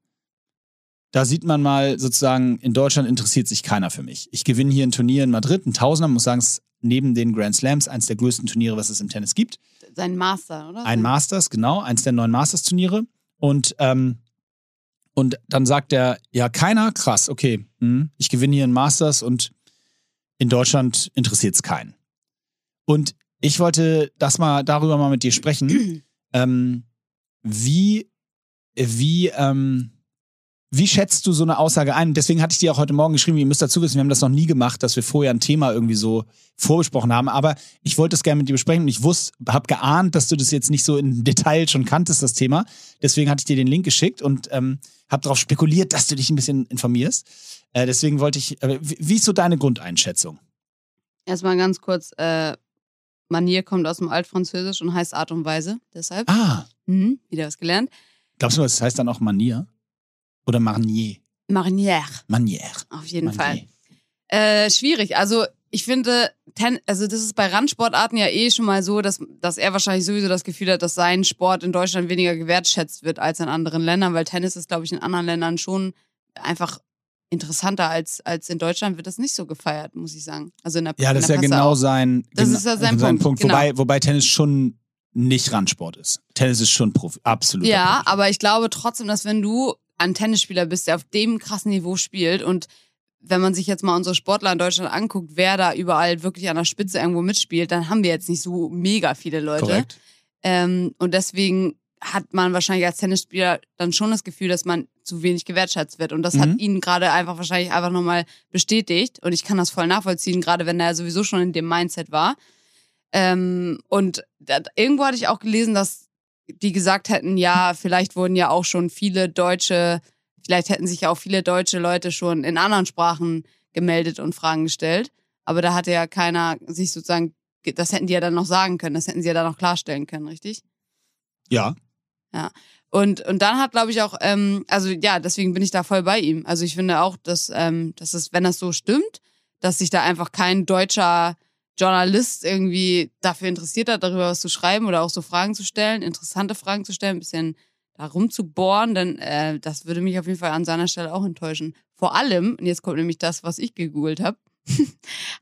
Speaker 1: da sieht man mal sozusagen, in Deutschland interessiert sich keiner für mich. Ich gewinne hier ein Turnier in Madrid, ein Tausender, muss sagen, es ist neben den Grand Slams eins der größten Turniere, was es im Tennis gibt.
Speaker 2: Sein Master, oder?
Speaker 1: Ein Masters, genau, eins der neun Masters-Turniere. Und, ähm, und dann sagt er, ja, keiner, krass, okay, hm, ich gewinne hier ein Masters und in Deutschland interessiert es keinen. Und ich wollte das mal darüber mal mit dir sprechen. ähm, wie, wie, ähm, wie schätzt du so eine Aussage ein? Deswegen hatte ich dir auch heute Morgen geschrieben, ihr müsst dazu wissen, wir haben das noch nie gemacht, dass wir vorher ein Thema irgendwie so vorbesprochen haben. Aber ich wollte es gerne mit dir besprechen und ich wusste, habe geahnt, dass du das jetzt nicht so im Detail schon kanntest, das Thema. Deswegen hatte ich dir den Link geschickt und ähm, habe darauf spekuliert, dass du dich ein bisschen informierst. Äh, deswegen wollte ich, äh, wie, wie ist so deine Grundeinschätzung?
Speaker 2: Erstmal ganz kurz, äh, Manier kommt aus dem Altfranzösisch und heißt Art und Weise, deshalb.
Speaker 1: Ah,
Speaker 2: Mhm, wieder was gelernt.
Speaker 1: glaubst du, das heißt dann auch Manier? Oder Marnier?
Speaker 2: Marnière,
Speaker 1: Manier.
Speaker 2: auf jeden
Speaker 1: Manier.
Speaker 2: Fall. Äh, schwierig. Also ich finde, ten, also das ist bei Randsportarten ja eh schon mal so, dass, dass er wahrscheinlich sowieso das Gefühl hat, dass sein Sport in Deutschland weniger gewertschätzt wird als in anderen Ländern, weil Tennis ist, glaube ich, in anderen Ländern schon einfach interessanter als, als in Deutschland wird das nicht so gefeiert, muss ich sagen. Also in der
Speaker 1: Ja, das ist
Speaker 2: in
Speaker 1: ja
Speaker 2: der
Speaker 1: genau
Speaker 2: auch.
Speaker 1: sein,
Speaker 2: Das
Speaker 1: gena-
Speaker 2: ist ja sein Punkt, genau.
Speaker 1: Wobei, wobei Tennis schon nicht Randsport ist. Tennis ist schon Profi, absolut.
Speaker 2: Ja, aber ich glaube trotzdem, dass wenn du ein Tennisspieler bist, der auf dem krassen Niveau spielt und wenn man sich jetzt mal unsere Sportler in Deutschland anguckt, wer da überall wirklich an der Spitze irgendwo mitspielt, dann haben wir jetzt nicht so mega viele Leute. Ähm, und deswegen hat man wahrscheinlich als Tennisspieler dann schon das Gefühl, dass man zu wenig gewertschätzt wird. Und das
Speaker 1: Mhm.
Speaker 2: hat ihn gerade einfach wahrscheinlich einfach nochmal bestätigt. Und ich kann das voll nachvollziehen, gerade wenn er sowieso schon in dem Mindset war. Ähm, und da, irgendwo hatte ich auch gelesen, dass die gesagt hätten, ja, vielleicht wurden ja auch schon viele deutsche, vielleicht hätten sich ja auch viele deutsche Leute schon in anderen Sprachen gemeldet und Fragen gestellt. Aber da hatte ja keiner sich sozusagen, das hätten die ja dann noch sagen können, das hätten sie ja dann noch klarstellen können, richtig?
Speaker 1: Ja.
Speaker 2: Und, und dann hat, glaube ich, auch, ähm, also ja, deswegen bin ich da voll bei ihm. Also ich finde auch, dass, ähm, dass es, wenn das so stimmt, dass sich da einfach kein deutscher Journalist irgendwie dafür interessiert hat, darüber was zu schreiben oder auch so Fragen zu stellen, interessante Fragen zu stellen, ein bisschen da rumzubohren, denn äh, das würde mich auf jeden Fall an seiner Stelle auch enttäuschen. Vor allem, und jetzt kommt nämlich das, was ich gegoogelt habe,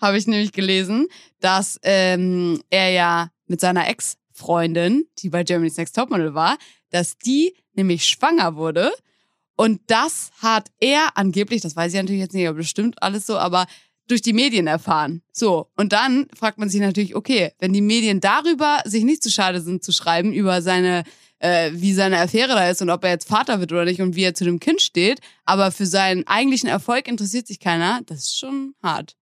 Speaker 2: habe ich nämlich gelesen, dass ähm, er ja mit seiner Ex-Freundin, die bei Germany's Next Topmodel war, dass die nämlich schwanger wurde. Und das hat er angeblich, das weiß ich natürlich jetzt nicht, aber bestimmt alles so, aber durch die Medien erfahren. So. Und dann fragt man sich natürlich, okay, wenn die Medien darüber sich nicht zu schade sind zu schreiben, über seine, äh, wie seine Affäre da ist und ob er jetzt Vater wird oder nicht und wie er zu dem Kind steht, aber für seinen eigentlichen Erfolg interessiert sich keiner, das ist schon hart.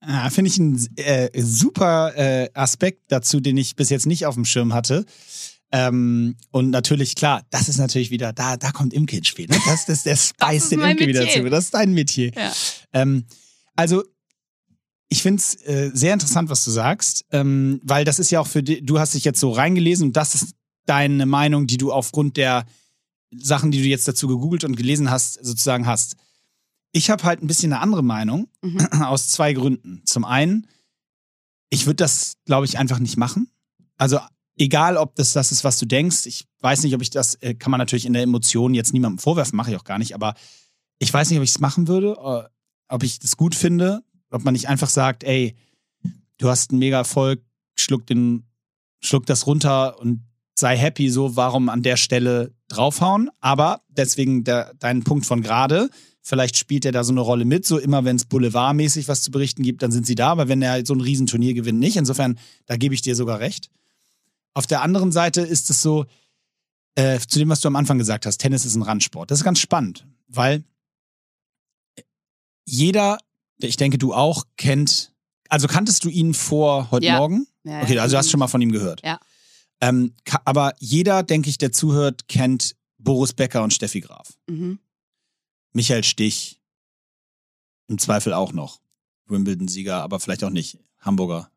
Speaker 1: Ah, Finde ich einen äh, super äh, Aspekt dazu, den ich bis jetzt nicht auf dem Schirm hatte. Ähm, und natürlich, klar, das ist natürlich wieder, da, da kommt Imke ins Spiel. Ne? Das, das, der Spice
Speaker 2: ist
Speaker 1: den Imke wieder
Speaker 2: Metier.
Speaker 1: zu. Das ist dein Metier.
Speaker 2: Ja.
Speaker 1: Ähm, also, ich finde es äh, sehr interessant, was du sagst, ähm, weil das ist ja auch für dich, du hast dich jetzt so reingelesen und das ist deine Meinung, die du aufgrund der Sachen, die du jetzt dazu gegoogelt und gelesen hast, sozusagen hast. Ich habe halt ein bisschen eine andere Meinung,
Speaker 2: Mhm.
Speaker 1: aus zwei Gründen. Zum einen, ich würde das, glaube ich, einfach nicht machen. Also egal, ob das das ist, was du denkst. Ich weiß nicht, ob ich das, äh, kann man natürlich in der Emotion jetzt niemandem vorwerfen, mache ich auch gar nicht, aber ich weiß nicht, ob ich es machen würde, äh, ob ich das gut finde, ob man nicht einfach sagt, ey, du hast einen mega Erfolg, schluck den, schluck das runter und sei happy, so, warum an der Stelle draufhauen. Aber deswegen der, dein Punkt von gerade, vielleicht spielt er da so eine Rolle mit, so immer wenn es boulevardmäßig was zu berichten gibt, dann sind sie da, aber wenn er so ein Riesenturnier gewinnt, nicht. Insofern, da gebe ich dir sogar recht. Auf der anderen Seite ist es so, äh, zu dem, was du am Anfang gesagt hast, Tennis ist ein Randsport. Das ist ganz spannend, weil jeder, ich denke du auch, kennt, also kanntest du ihn vor heute
Speaker 2: Ja.
Speaker 1: Morgen?
Speaker 2: Ja,
Speaker 1: Okay, also du hast schon mal von ihm gehört.
Speaker 2: Ja.
Speaker 1: Ähm, aber jeder, denke ich, der zuhört, kennt Boris Becker und Steffi Graf.
Speaker 2: Mhm.
Speaker 1: Michael Stich, im Zweifel auch noch. Wimbledon-Sieger, aber vielleicht auch nicht. Hamburger.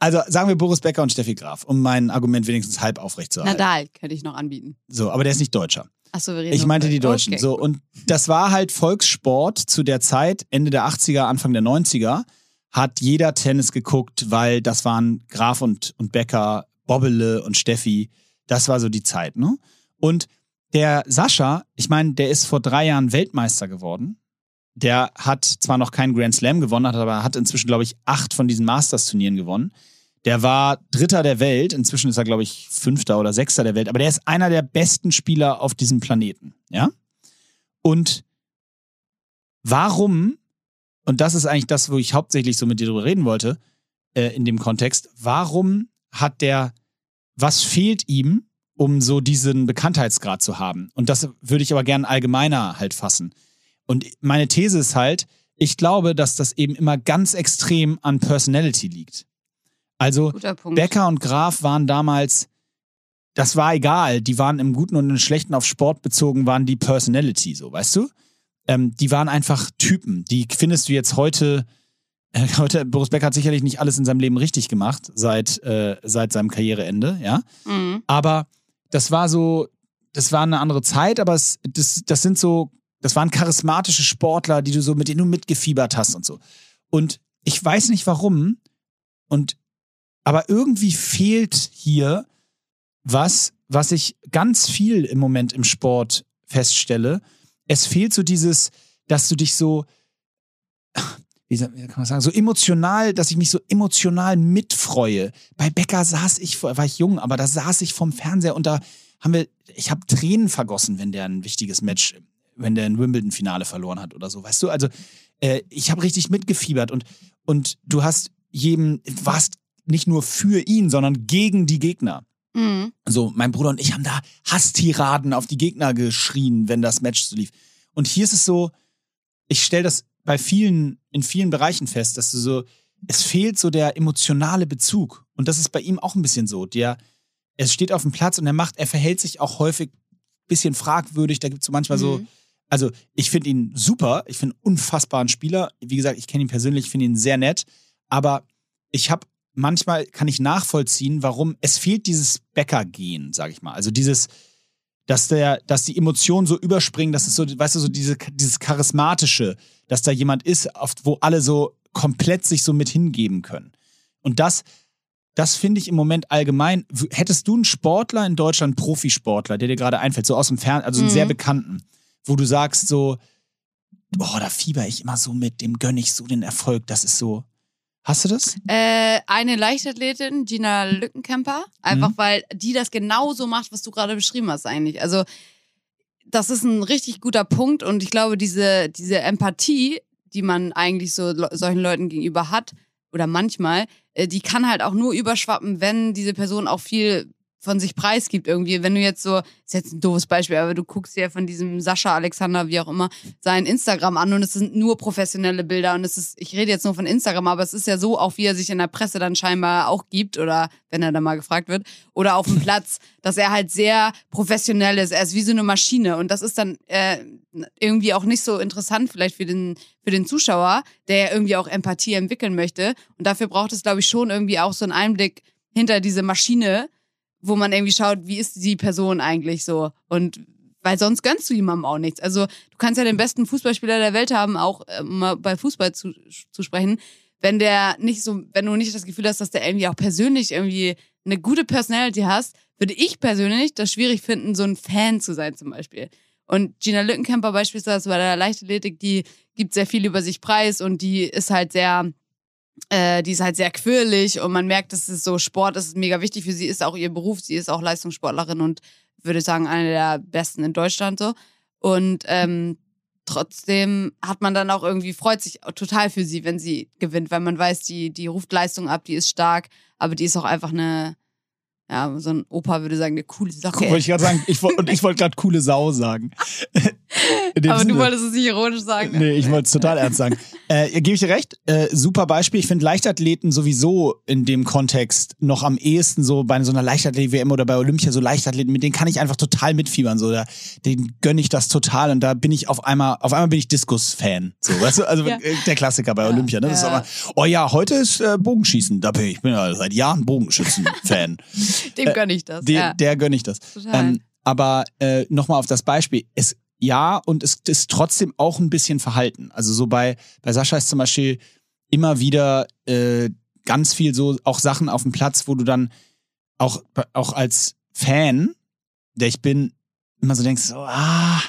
Speaker 1: Also sagen wir Boris Becker und Steffi Graf, um mein Argument wenigstens halb aufrechtzuerhalten.
Speaker 2: Nadal könnte ich noch anbieten.
Speaker 1: So, aber der ist nicht Deutscher.
Speaker 2: Wir reden
Speaker 1: Ich meinte die Deutschen.
Speaker 2: Okay,
Speaker 1: so, und das war halt Volkssport zu der Zeit, Ende der 80er, Anfang der 90er, hat jeder Tennis geguckt, weil das waren Graf und, und Becker, Bobbele und Steffi. Das war so die Zeit, ne? Und der Sascha, ich meine, der ist vor drei Jahren Weltmeister geworden. Der hat zwar noch keinen Grand Slam gewonnen, hat aber hat inzwischen, glaube ich, acht von diesen Masters-Turnieren gewonnen. Der war Dritter der Welt. Inzwischen ist er, glaube ich, Fünfter oder Sechster der Welt. Aber der ist einer der besten Spieler auf diesem Planeten. Ja? Und warum, und das ist eigentlich das, wo ich hauptsächlich so mit dir drüber reden wollte, äh, in dem Kontext, warum hat der, was fehlt ihm, um so diesen Bekanntheitsgrad zu haben? Und das würde ich aber gerne allgemeiner halt fassen. Und meine These ist halt, ich glaube, dass das eben immer ganz extrem an Personality liegt. Also. Becker und Graf waren damals, das war egal, die waren im Guten und im Schlechten auf Sport bezogen, waren die Personality, so, weißt du? Ähm, die waren einfach Typen. Die findest du jetzt heute, äh, heute, Boris Becker hat sicherlich nicht alles in seinem Leben richtig gemacht, seit, äh, seit seinem Karriereende, ja?
Speaker 2: Mhm.
Speaker 1: Aber das war so, das war eine andere Zeit, aber es, das, das sind so, das waren charismatische Sportler, die du so, mit denen du mitgefiebert hast und so. Und ich weiß nicht warum. Und, aber irgendwie fehlt hier was, was ich ganz viel im Moment im Sport feststelle. Es fehlt so dieses, dass du dich so, wie kann man sagen, so emotional, dass ich mich so emotional mitfreue. Bei Becker saß ich, war ich jung, aber da saß ich vom Fernseher und da haben wir, ich habe Tränen vergossen, wenn der ein wichtiges Match, wenn der ein Wimbledon-Finale verloren hat oder so, weißt du? Also äh, ich habe richtig mitgefiebert und, und du hast jedem, warst nicht nur für ihn, sondern gegen die Gegner. Mhm. So, mein Bruder und ich haben da Hasstiraden auf die Gegner geschrien, wenn das Match so lief. Und hier ist es so, ich stelle das bei vielen, in vielen Bereichen fest, dass du so, es fehlt so der emotionale Bezug. Und das ist bei ihm auch ein bisschen so. Der, es steht auf dem Platz und er macht, er verhält sich auch häufig ein bisschen fragwürdig. Da gibt es so manchmal mhm. so, also ich finde ihn super, ich finde unfassbaren Spieler. Wie gesagt, ich kenne ihn persönlich, finde ihn sehr nett. Aber ich habe manchmal kann ich nachvollziehen, warum es fehlt dieses Bäckergehen, sage ich mal. Also dieses, dass der, dass die Emotionen so überspringen, dass es so, weißt du, so diese, dieses charismatische, dass da jemand ist, oft, wo alle so komplett sich so mit hingeben können. Und das, das finde ich im Moment allgemein. Hättest du einen Sportler in Deutschland, einen Profisportler, der dir gerade einfällt, so aus dem Fernsehen, also einen mhm. sehr bekannten, wo du sagst so, boah, da fieber ich immer so mit, dem gönne ich so den Erfolg, das ist so. Hast du das?
Speaker 2: Äh, eine Leichtathletin, Gina Lückenkämper. Einfach mhm. weil die das genauso macht, was du gerade beschrieben hast eigentlich. Also das ist ein richtig guter Punkt und ich glaube, diese, diese Empathie, die man eigentlich so solchen Leuten gegenüber hat, oder manchmal, äh, die kann halt auch nur überschwappen, wenn diese Person auch viel von sich preisgibt irgendwie. Wenn du jetzt so, ist jetzt ein doofes Beispiel, aber du guckst dir von diesem Sascha Alexander, wie auch immer, sein Instagram an und es sind nur professionelle Bilder und es ist, ich rede jetzt nur von Instagram, aber es ist ja so, auch wie er sich in der Presse dann scheinbar auch gibt oder wenn er da mal gefragt wird oder auf dem Platz, dass er halt sehr professionell ist. Er ist wie so eine Maschine und das ist dann äh, irgendwie auch nicht so interessant vielleicht für den für den Zuschauer, der ja irgendwie auch Empathie entwickeln möchte und dafür braucht es glaube ich schon irgendwie auch so einen Einblick hinter diese Maschine, wo man irgendwie schaut, wie ist die Person eigentlich so und weil sonst gönnst du jemandem auch nichts. Also du kannst ja den besten Fußballspieler der Welt haben, auch äh, mal bei Fußball zu, zu sprechen. Wenn der nicht so, wenn du nicht das Gefühl hast, dass der irgendwie auch persönlich irgendwie eine gute Personality hast, würde ich persönlich das schwierig finden, so ein Fan zu sein zum Beispiel. Und Gina Lückenkämper beispielsweise bei der Leichtathletik, die gibt sehr viel über sich preis und die ist halt sehr äh, die ist halt sehr quirlig und man merkt, dass es so Sport ist mega wichtig für sie, ist auch ihr Beruf, sie ist auch Leistungssportlerin und würde sagen, eine der besten in Deutschland so. Und ähm, trotzdem hat man dann auch irgendwie, freut sich total für sie, wenn sie gewinnt, weil man weiß, die, die ruft Leistung ab, die ist stark, aber die ist auch einfach eine, ja, so ein Opa würde sagen, eine coole Sache.
Speaker 1: Wollte ich sagen, ich, und ich wollte gerade coole Sau sagen.
Speaker 2: Aber Sinne. du wolltest es nicht ironisch sagen.
Speaker 1: Ne? Nee, ich wollte es total ernst sagen. Äh, Gebe ich dir recht, äh, super Beispiel. Ich finde Leichtathleten sowieso in dem Kontext noch am ehesten so bei so einer Leichtathlet-WM oder bei Olympia so Leichtathleten, mit denen kann ich einfach total mitfiebern. So, da, den gönne ich das total und da bin ich auf einmal, auf einmal bin ich Diskus-Fan. So, weißt du, also ja. der Klassiker bei Olympia. Ne? Das ja. ist immer, oh ja, heute ist äh, Bogenschießen. Da bin ich, ich bin ja seit Jahren Bogenschützen-Fan.
Speaker 2: Dem gönne ich das.
Speaker 1: Dem, ja. Der gönne ich das. Ähm, aber äh, nochmal auf das Beispiel. Es, ja, und es ist trotzdem auch ein bisschen Verhalten. Also so bei, bei Sascha ist zum Beispiel immer wieder äh, ganz viel so auch Sachen auf dem Platz, wo du dann auch, auch als Fan, der ich bin, immer so denkst, so, ah,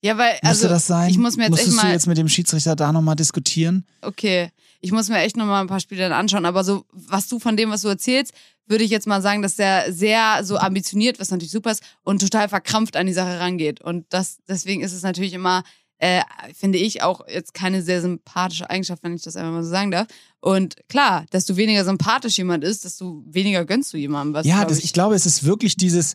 Speaker 2: ja, weil, also,
Speaker 1: das sein?
Speaker 2: Ich muss mir jetzt
Speaker 1: Musstest
Speaker 2: echt mal,
Speaker 1: du jetzt mit dem Schiedsrichter da nochmal diskutieren?
Speaker 2: Okay. Ich muss mir echt nochmal ein paar Spiele dann anschauen. Aber so, was du von dem, was du erzählst, würde ich jetzt mal sagen, dass der sehr so ambitioniert, was natürlich super ist, und total verkrampft an die Sache rangeht. Und das, deswegen ist es natürlich immer, äh, finde ich, auch jetzt keine sehr sympathische Eigenschaft, wenn ich das einfach mal so sagen darf. Und klar, desto weniger sympathisch jemand ist, desto weniger gönnst du jemandem was.
Speaker 1: Ja, das, ich glaube, es ist wirklich dieses,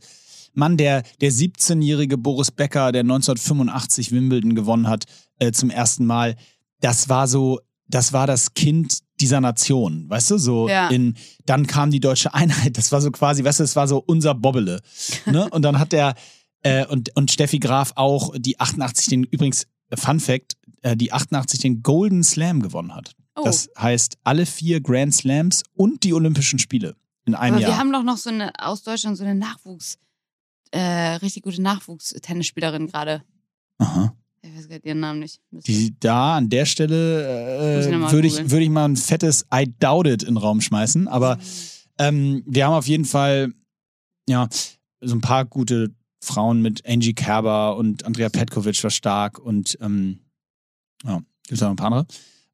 Speaker 1: Mann, der, der 17-jährige Boris Becker, der 1985 Wimbledon gewonnen hat, äh, zum ersten Mal, das war so, das war das Kind dieser Nation, weißt du, so ja. in, dann kam die deutsche Einheit, das war so quasi, weißt du, das war so unser Bobbele, ne? Und dann hat der, äh, und, und Steffi Graf auch die 88, den, übrigens, Fun Fact, äh, die 88 den Golden Slam gewonnen hat. Oh. Das heißt, alle vier Grand Slams und die Olympischen Spiele in einem
Speaker 2: Aber
Speaker 1: Jahr.
Speaker 2: Wir haben doch noch so eine, aus Deutschland so eine Nachwuchs- äh, richtig gute Nachwuchstennisspielerin gerade.
Speaker 1: Aha.
Speaker 2: Ich weiß gerade ihren Namen nicht.
Speaker 1: Die da an der Stelle äh, würde ich, würd ich mal ein fettes I doubt it in den Raum schmeißen. Aber
Speaker 2: Mhm.
Speaker 1: ähm, wir haben auf jeden Fall ja so ein paar gute Frauen mit Angie Kerber und Andrea Petkovic war stark und ähm, ja, gibt es noch ein paar andere.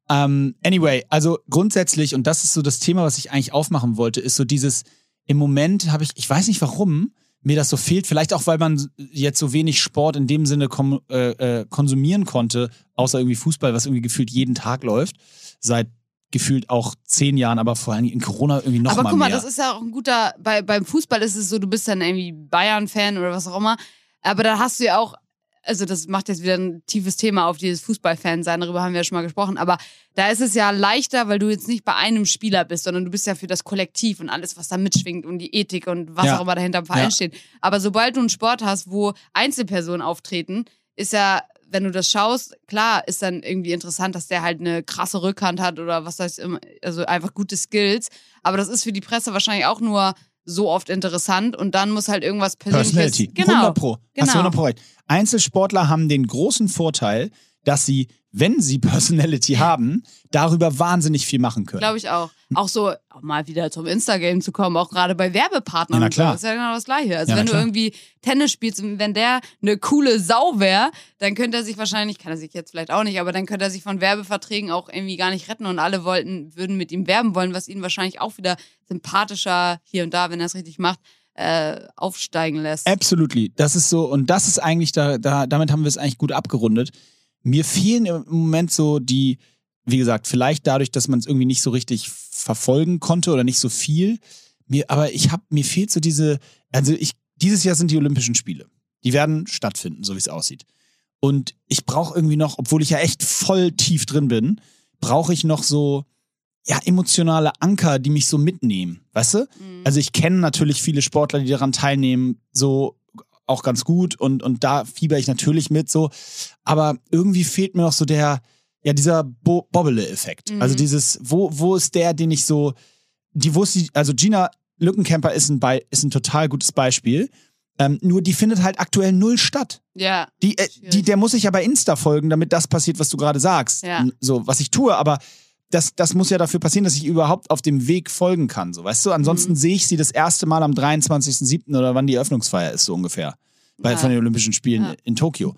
Speaker 1: Ähm, anyway, also grundsätzlich, und das ist so das Thema, was ich eigentlich aufmachen wollte, ist so dieses, im Moment habe ich, ich weiß nicht warum, mir das so fehlt, vielleicht auch, weil man jetzt so wenig Sport in dem Sinne kom äh, äh, konsumieren konnte, außer irgendwie Fußball, was irgendwie gefühlt jeden Tag läuft, seit gefühlt auch zehn Jahren, aber vor allem in Corona irgendwie noch
Speaker 2: Aber
Speaker 1: mal
Speaker 2: guck mal,
Speaker 1: mehr.
Speaker 2: das ist ja auch ein guter, bei, beim Fußball ist es so, du bist dann irgendwie Bayern-Fan oder was auch immer, aber da hast du ja auch, also das macht jetzt wieder ein tiefes Thema auf dieses Fußballfan sein, darüber haben wir ja schon mal gesprochen, aber da ist es ja leichter, weil du jetzt nicht bei einem Spieler bist, sondern du bist ja für das Kollektiv und alles, was da mitschwingt und die Ethik und was
Speaker 1: Ja.
Speaker 2: auch immer dahinter im Verein
Speaker 1: Ja.
Speaker 2: steht. Aber sobald du einen Sport hast, wo Einzelpersonen auftreten, ist ja, wenn du das schaust, klar ist dann irgendwie interessant, dass der halt eine krasse Rückhand hat oder was heißt immer, also einfach gute Skills. Aber das ist für die Presse wahrscheinlich auch nur so oft interessant und dann muss halt irgendwas Persönliches.
Speaker 1: Personality.
Speaker 2: Genau.
Speaker 1: 100 Pro. Hast du
Speaker 2: Genau.
Speaker 1: 100 Pro recht. Einzelsportler haben den großen Vorteil, dass sie, wenn sie Personality haben, darüber wahnsinnig viel machen können.
Speaker 2: Glaube ich auch. Auch so, auch mal wieder zum Instagame zu kommen, auch gerade bei Werbepartnern.
Speaker 1: Ja, na klar.
Speaker 2: So, ist ja genau das Gleiche. Also
Speaker 1: Ja,
Speaker 2: wenn du
Speaker 1: klar.
Speaker 2: irgendwie Tennis spielst und wenn der eine coole Sau wäre, dann könnte er sich wahrscheinlich, kann er sich jetzt vielleicht auch nicht, aber dann könnte er sich von Werbeverträgen auch irgendwie gar nicht retten und alle wollten, würden mit ihm werben wollen, was ihn wahrscheinlich auch wieder sympathischer hier und da, wenn er es richtig macht, äh, aufsteigen lässt.
Speaker 1: Absolutely. Das ist so, und das ist eigentlich, da, da, damit haben wir es eigentlich gut abgerundet. Mir fehlen im Moment so die, wie gesagt, vielleicht dadurch, dass man es irgendwie nicht so richtig verfolgen konnte oder nicht so viel. Mir, aber ich habe, mir fehlt so diese, also ich, dieses Jahr sind die Olympischen Spiele. Die werden stattfinden, so wie es aussieht. Und ich brauche irgendwie noch, obwohl ich ja echt voll tief drin bin, brauche ich noch so, ja, emotionale Anker, die mich so mitnehmen, weißt du?
Speaker 2: Mhm.
Speaker 1: Also ich kenne natürlich viele Sportler, die daran teilnehmen, so auch ganz gut und, und da fieber ich natürlich mit so. Aber irgendwie fehlt mir noch so der, ja, dieser Bo Bobbele-Effekt.
Speaker 2: Mhm.
Speaker 1: Also dieses, wo, wo ist der, den ich so, die, wo ist die, also Gina Lückenkämper ist ein, Be ist ein total gutes Beispiel. Ähm, nur die findet halt aktuell null statt.
Speaker 2: ja,
Speaker 1: Die, äh, die, der muss ich ja bei Insta folgen, damit das passiert, was du gerade sagst.
Speaker 2: Ja.
Speaker 1: So, was ich tue, aber das, das muss ja dafür passieren, dass ich überhaupt auf dem Weg folgen kann. So, weißt du? Ansonsten
Speaker 2: Mhm.
Speaker 1: sehe ich sie das erste Mal am 23.07. oder wann die Eröffnungsfeier ist, so ungefähr. Bei,
Speaker 2: Ja.
Speaker 1: Von den Olympischen Spielen
Speaker 2: Ja.
Speaker 1: in Tokio.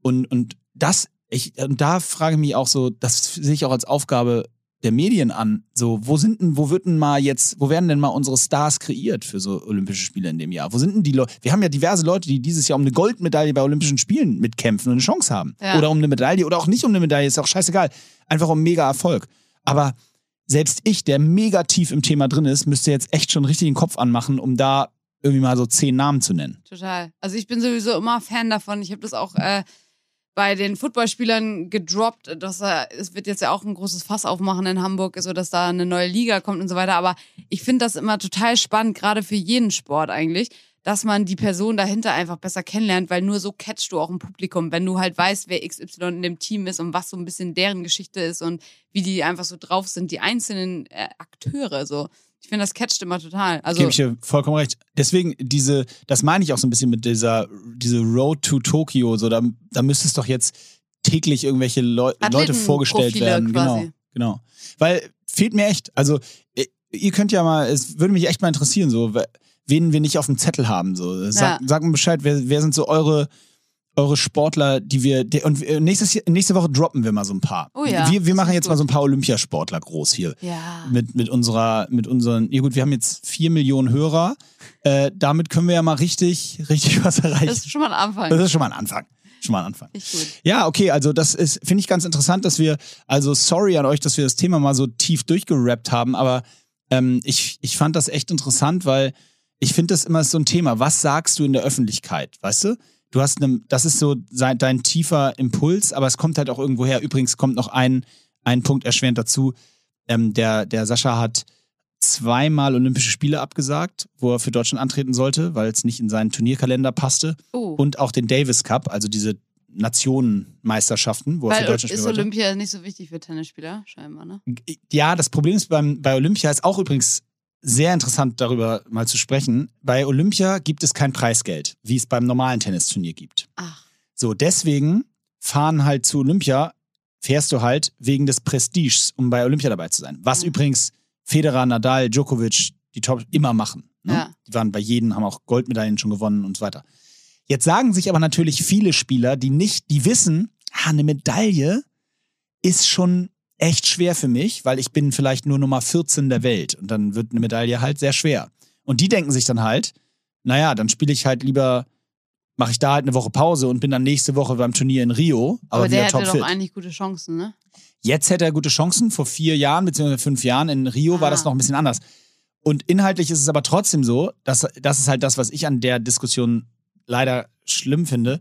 Speaker 1: Und, und das, ich, und da frage ich mich auch so, das sehe ich auch als Aufgabe der Medien an. So, wo sind denn, wo wird denn mal jetzt, wo werden denn mal unsere Stars kreiert für so Olympische Spiele in dem Jahr? Wo sind denn die Leute? Wir haben ja diverse Leute, die dieses Jahr um eine Goldmedaille bei Olympischen Spielen mitkämpfen und eine Chance haben.
Speaker 2: Ja.
Speaker 1: Oder um eine Medaille oder auch nicht um eine Medaille, ist auch scheißegal. Einfach um mega Erfolg. Aber selbst ich, der mega tief im Thema drin ist, müsste jetzt echt schon richtig den Kopf anmachen, um da irgendwie mal so zehn Namen zu nennen.
Speaker 2: Total. Also ich bin sowieso immer Fan davon. Ich habe das auch äh, bei den Footballspielern gedroppt. Dass, äh, es wird jetzt ja auch ein großes Fass aufmachen in Hamburg, so dass da eine neue Liga kommt und so weiter. Aber ich finde das immer total spannend, gerade für jeden Sport eigentlich, dass man die Person dahinter einfach besser kennenlernt, weil nur so catchst du auch ein Publikum, wenn du halt weißt, wer XY in dem Team ist und was so ein bisschen deren Geschichte ist und wie die einfach so drauf sind, die einzelnen äh, Akteure so. Ich finde, das catcht immer total. Also
Speaker 1: Gebe ich dir vollkommen recht. Deswegen, diese, das meine ich auch so ein bisschen mit dieser diese Road to Tokyo. So, da, da müsste es doch jetzt täglich irgendwelche Leu Leute vorgestellt
Speaker 2: Athletenprofile
Speaker 1: werden.
Speaker 2: quasi.
Speaker 1: Genau, genau. Weil fehlt mir echt. Also, ihr- könnt ja mal, es würde mich echt mal interessieren, so, we- wen wir nicht auf dem Zettel haben. So. Sag,
Speaker 2: Ja.
Speaker 1: sag mir Bescheid, wer, wer sind so eure, eure Sportler, die wir. Die, und nächstes, nächste Woche droppen wir mal so ein paar.
Speaker 2: Oh ja,
Speaker 1: wir wir machen jetzt
Speaker 2: gut.
Speaker 1: mal so ein paar Olympiasportler groß hier
Speaker 2: ja.
Speaker 1: mit, mit unserer, mit unseren, ja gut, wir haben jetzt vier Millionen Hörer. Äh, damit können wir ja mal richtig, richtig was erreichen.
Speaker 2: Das ist schon mal ein Anfang.
Speaker 1: Das ist schon mal ein Anfang. Schon mal ein Anfang.
Speaker 2: Echt gut.
Speaker 1: Ja, okay, also das ist, finde ich ganz interessant, dass wir, also sorry an euch, dass wir das Thema mal so tief durchgerappt haben, aber ähm, ich, ich fand das echt interessant, weil ich finde das immer so ein Thema. Was sagst du in der Öffentlichkeit, weißt du? Du hast eine, das ist so sein, dein tiefer Impuls, aber es kommt halt auch irgendwo her. Übrigens kommt noch ein, ein Punkt erschwerend dazu. Ähm, der, der Sascha hat zweimal Olympische Spiele abgesagt, wo er für Deutschland antreten sollte, weil es nicht in seinen Turnierkalender passte.
Speaker 2: Oh.
Speaker 1: Und auch den Davis Cup, also diese Nationenmeisterschaften, wo er für
Speaker 2: Weil
Speaker 1: Deutschland
Speaker 2: ist
Speaker 1: spielen wollte.
Speaker 2: Olympia nicht so wichtig für Tennisspieler, scheinbar, ne?
Speaker 1: Ja, das Problem ist beim, bei Olympia ist auch übrigens sehr interessant darüber mal zu sprechen. Bei Olympia gibt es kein Preisgeld, wie es beim normalen Tennisturnier gibt.
Speaker 2: Ach.
Speaker 1: So, deswegen fahren halt zu Olympia, fährst du halt wegen des Prestiges, um bei Olympia dabei zu sein. Was
Speaker 2: Mhm.
Speaker 1: übrigens Federer, Nadal, Djokovic, die Top immer machen. Ne?
Speaker 2: Ja.
Speaker 1: Die waren bei jedem, haben auch Goldmedaillen schon gewonnen und so weiter. Jetzt sagen sich aber natürlich viele Spieler, die nicht, die wissen, ah, eine Medaille ist schon echt schwer für mich, weil ich bin vielleicht nur Nummer 14 der Welt und dann wird eine Medaille halt sehr schwer. Und die denken sich dann halt, naja, dann spiele ich halt lieber, mache ich da halt eine Woche Pause und bin dann nächste Woche beim Turnier in Rio, aber,
Speaker 2: Aber der hätte doch eigentlich gute Chancen, ne?
Speaker 1: Jetzt hätte er gute Chancen. Vor vier Jahren, beziehungsweise fünf Jahren in Rio war
Speaker 2: Ah.
Speaker 1: das noch ein bisschen anders. Und inhaltlich ist es aber trotzdem so, dass das ist halt das, was ich an der Diskussion leider schlimm finde.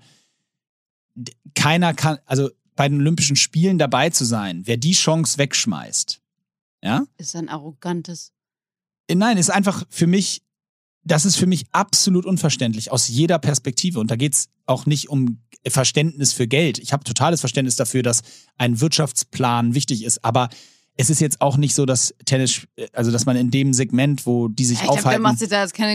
Speaker 1: Keiner kann, also bei den Olympischen Spielen dabei zu sein, wer die Chance wegschmeißt, ja,
Speaker 2: Ist ein arrogantes.
Speaker 1: Äh, Nein, ist einfach für mich, das ist für mich absolut unverständlich aus jeder Perspektive. Und da geht's auch nicht um Verständnis für Geld. Ich habe totales Verständnis dafür, dass ein Wirtschaftsplan wichtig ist. Aber es ist jetzt auch nicht so, dass Tennis, also dass man in dem Segment, wo die sich
Speaker 2: ich
Speaker 1: aufhalten,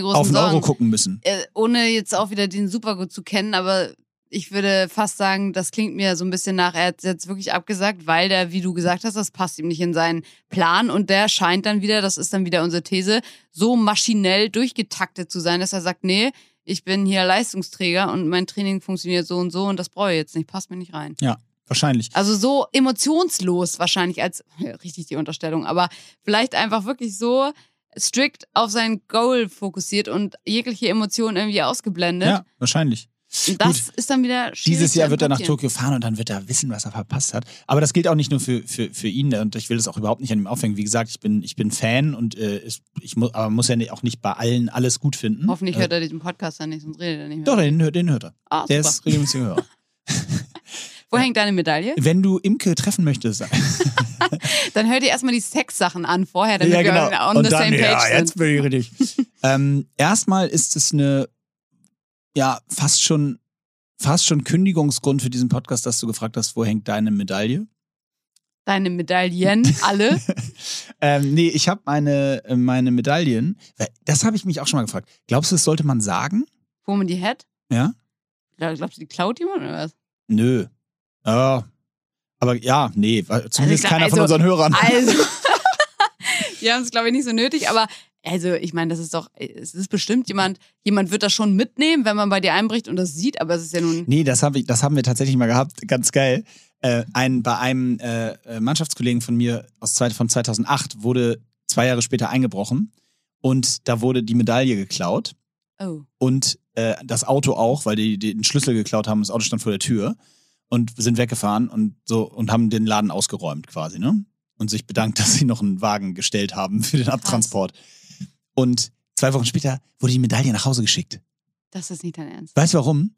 Speaker 2: großen
Speaker 1: auf den Euro
Speaker 2: Sorgen.
Speaker 1: gucken müssen.
Speaker 2: Äh, ohne jetzt auch wieder den Supergut zu kennen, aber ich würde fast sagen, das klingt mir so ein bisschen nach, er hat jetzt wirklich abgesagt, weil der, wie du gesagt hast, das passt ihm nicht in seinen Plan und der scheint dann wieder, das ist dann wieder unsere These, so maschinell durchgetaktet zu sein, dass er sagt, nee, ich bin hier Leistungsträger und mein Training funktioniert so und so und das brauche ich jetzt nicht, passt mir nicht rein.
Speaker 1: Ja, wahrscheinlich.
Speaker 2: Also so emotionslos wahrscheinlich als ja, richtig die Unterstellung, aber vielleicht einfach wirklich so strikt auf sein Goal fokussiert und jegliche Emotionen irgendwie ausgeblendet.
Speaker 1: Ja, wahrscheinlich.
Speaker 2: Und das ist dann wieder schwierig
Speaker 1: Dieses Jahr wird er nach. Tokio fahren und dann wird er wissen, was er verpasst hat. Aber das gilt auch nicht nur für, für, für ihn und ich will das auch überhaupt nicht an ihm aufhängen. Wie gesagt, ich bin, ich bin Fan und äh, ich muss, aber muss ja auch nicht bei allen alles gut finden.
Speaker 2: Hoffentlich
Speaker 1: äh,
Speaker 2: hört er diesen Podcast dann nicht, sonst redet er nicht mehr.
Speaker 1: Doch, den, hört- den hört er.
Speaker 2: Ah,
Speaker 1: Der ist regelmäßiger Hörer.
Speaker 2: Wo hängt deine Medaille?
Speaker 1: Wenn du Imke treffen möchtest,
Speaker 2: Dann hör dir erstmal die Sexsachen an vorher, damit
Speaker 1: ja, genau.
Speaker 2: wir on
Speaker 1: Und
Speaker 2: the
Speaker 1: dann,
Speaker 2: same page
Speaker 1: ja,
Speaker 2: sind.
Speaker 1: jetzt bin ich richtig. ähm, erstmal ist es eine, ja, fast schon, fast schon Kündigungsgrund für diesen Podcast, dass du gefragt hast, wo hängt deine Medaille?
Speaker 2: Deine Medaillen, alle.
Speaker 1: Ähm, nee, ich habe meine, äh, meine Medaillen, das habe ich mich auch schon mal gefragt. Glaubst du, das sollte man sagen?
Speaker 2: Wo man die hat?
Speaker 1: Ja?
Speaker 2: Glaub- Glaubst du, die klaut jemand oder was?
Speaker 1: Nö. Ja. Aber ja, nee, zumindest
Speaker 2: glaub,
Speaker 1: keiner von
Speaker 2: also-
Speaker 1: unseren Hörern.
Speaker 2: Also, die haben es, glaube ich, nicht so nötig, aber also, ich meine, das ist doch, es ist bestimmt jemand, jemand wird das schon mitnehmen, wenn man bei dir einbricht und das sieht, aber es ist ja nun.
Speaker 1: Nee, das, hab ich, das haben wir tatsächlich mal gehabt. Ganz geil. Äh, ein, bei einem äh, äh, Mannschaftskollegen von mir aus zwei, von 2008 wurde zwei Jahre später eingebrochen und da wurde die Medaille geklaut
Speaker 2: Oh.
Speaker 1: und äh, das Auto auch, weil die, die den Schlüssel geklaut haben. Das Auto stand vor der Tür und sind weggefahren und so und haben den Laden ausgeräumt quasi, ne? Und sich bedankt, dass sie noch einen Wagen gestellt haben für den Abtransport. Und zwei Wochen später wurde die Medaille nach Hause geschickt.
Speaker 2: Das ist nicht dein Ernst.
Speaker 1: Weißt du warum?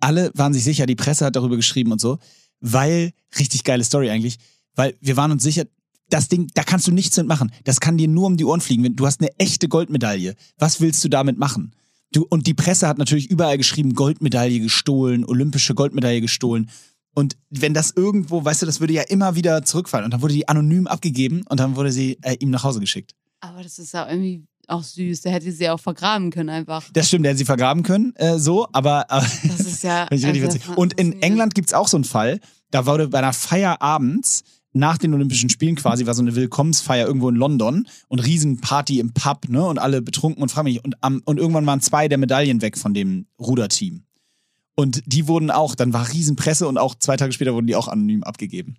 Speaker 1: Alle waren sich sicher, die Presse hat darüber geschrieben und so, weil, richtig geile Story eigentlich, weil wir waren uns sicher, das Ding, da kannst du nichts mitmachen. Das kann dir nur um die Ohren fliegen. Du hast eine echte Goldmedaille. Was willst du damit machen? Du, und die Presse hat natürlich überall geschrieben, Goldmedaille gestohlen, olympische Goldmedaille gestohlen. Und wenn das irgendwo, weißt du, das würde ja immer wieder zurückfallen. Und dann wurde die anonym abgegeben und dann wurde sie äh, ihm nach Hause geschickt.
Speaker 2: Aber das ist ja irgendwie auch süß. Der hätte sie auch vergraben können einfach.
Speaker 1: Das stimmt, der hätte sie vergraben können, äh, so, aber, aber
Speaker 2: Das ist ja. Also,
Speaker 1: witzig. Und in. England gibt's auch so einen Fall, da wurde bei einer Feier abends, nach den Olympischen Spielen quasi, war so eine Willkommensfeier irgendwo in London und Riesenparty im Pub, ne? Und alle betrunken und frag mich. Und, am, und irgendwann waren zwei der Medaillen weg von dem Ruderteam. Und die wurden auch, dann war Riesenpresse und auch zwei Tage später wurden die auch anonym abgegeben.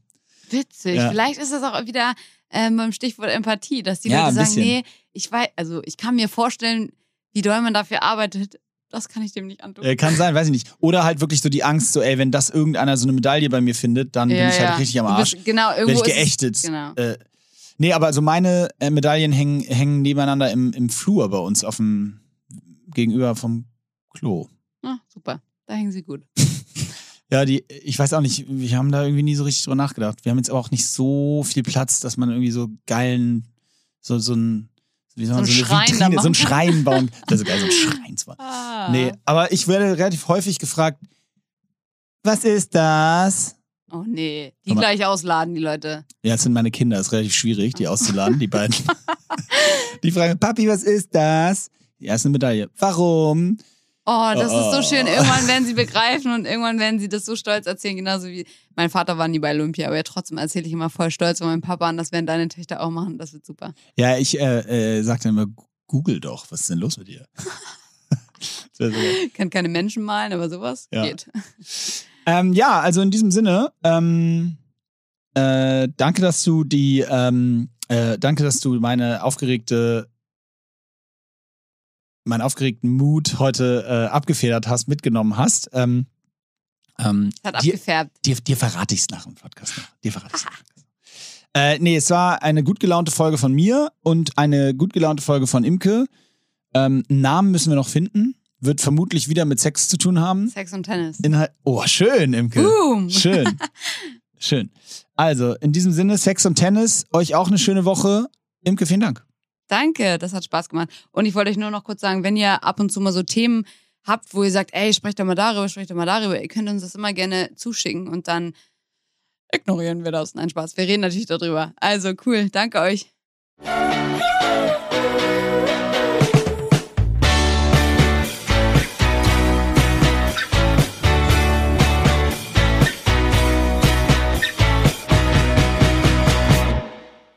Speaker 2: Witzig.
Speaker 1: Ja.
Speaker 2: Vielleicht ist das auch wieder ähm, beim Stichwort Empathie, dass die
Speaker 1: Ja,
Speaker 2: Leute sagen, nee, ich weiß, also ich kann mir vorstellen, wie doll man dafür arbeitet. Das kann ich dem nicht antun.
Speaker 1: Äh, kann sein, weiß ich nicht. Oder halt wirklich so die Angst, so, ey, wenn das irgendeiner so eine Medaille bei mir findet, dann bin ich halt richtig am Arsch.
Speaker 2: Bist, genau, irgendwo
Speaker 1: ich
Speaker 2: ist es-
Speaker 1: geächtet.
Speaker 2: Genau.
Speaker 1: Äh, nee, aber also meine äh, Medaillen hängen, hängen nebeneinander im, im Flur bei uns auf dem gegenüber vom Klo.
Speaker 2: Ah, super. Da hängen sie gut.
Speaker 1: Ja, die, ich weiß auch nicht, wir haben da irgendwie nie so richtig drüber nachgedacht. Wir haben jetzt aber auch nicht so viel Platz, dass man irgendwie so geilen, so, so ein, wie soll man
Speaker 2: So
Speaker 1: so,
Speaker 2: einen
Speaker 1: eine
Speaker 2: Schrein
Speaker 1: Vitrine, so
Speaker 2: machen
Speaker 1: Schrein bauen. Das ist geil, so ein Schrein zwar.
Speaker 2: Ah.
Speaker 1: Nee, aber ich werde relativ häufig gefragt, was ist das?
Speaker 2: Oh nee. Die
Speaker 1: Aber-
Speaker 2: gleich ausladen, die Leute.
Speaker 1: Ja, das sind meine Kinder, das ist relativ schwierig, die auszuladen, die beiden. die fragen, Papi, was ist das? Ja, ist eine Medaille. Warum?
Speaker 2: Oh, das
Speaker 1: Oh.
Speaker 2: ist so schön. Irgendwann werden sie begreifen und irgendwann werden sie das so stolz erzählen, genauso wie mein Vater war nie bei Olympia, aber trotzdem erzähle ich immer voll stolz von meinem Papa und das werden deine Töchter auch machen. Das wird super.
Speaker 1: Ja, ich äh, äh, sag dann immer, google doch, was ist denn los mit dir?
Speaker 2: Kann keine Menschen malen, aber sowas
Speaker 1: Ja.
Speaker 2: geht.
Speaker 1: ähm, ja, also in diesem Sinne, ähm, äh, danke, dass du die, ähm, äh, danke, dass du meine aufgeregte, meinen aufgeregten Mut heute äh, abgefedert hast, mitgenommen hast. Ähm, ähm,
Speaker 2: Hat
Speaker 1: dir,
Speaker 2: abgefärbt.
Speaker 1: dir, dir verrate ich es nach dem Podcast noch. Dir verrate ich es. Äh, nee, es war eine gut gelaunte Folge von mir und eine gut gelaunte Folge von Imke. Ähm, Namen müssen wir noch finden. Wird vermutlich wieder mit Sex zu tun haben.
Speaker 2: Sex und Tennis.
Speaker 1: Inhalt. Oh, schön, Imke.
Speaker 2: Boom.
Speaker 1: Schön. Schön. Also, in diesem Sinne, Sex und Tennis. Euch auch eine schöne Woche. Imke, vielen Dank.
Speaker 2: Danke, das hat Spaß gemacht. Und ich wollte euch nur noch kurz sagen, wenn ihr ab und zu mal so Themen habt, wo ihr sagt, ey, sprecht doch mal darüber, sprecht doch mal darüber, ihr könnt uns das immer gerne zuschicken und dann ignorieren wir das. Nein, Spaß. Wir reden natürlich darüber. Also cool, danke euch.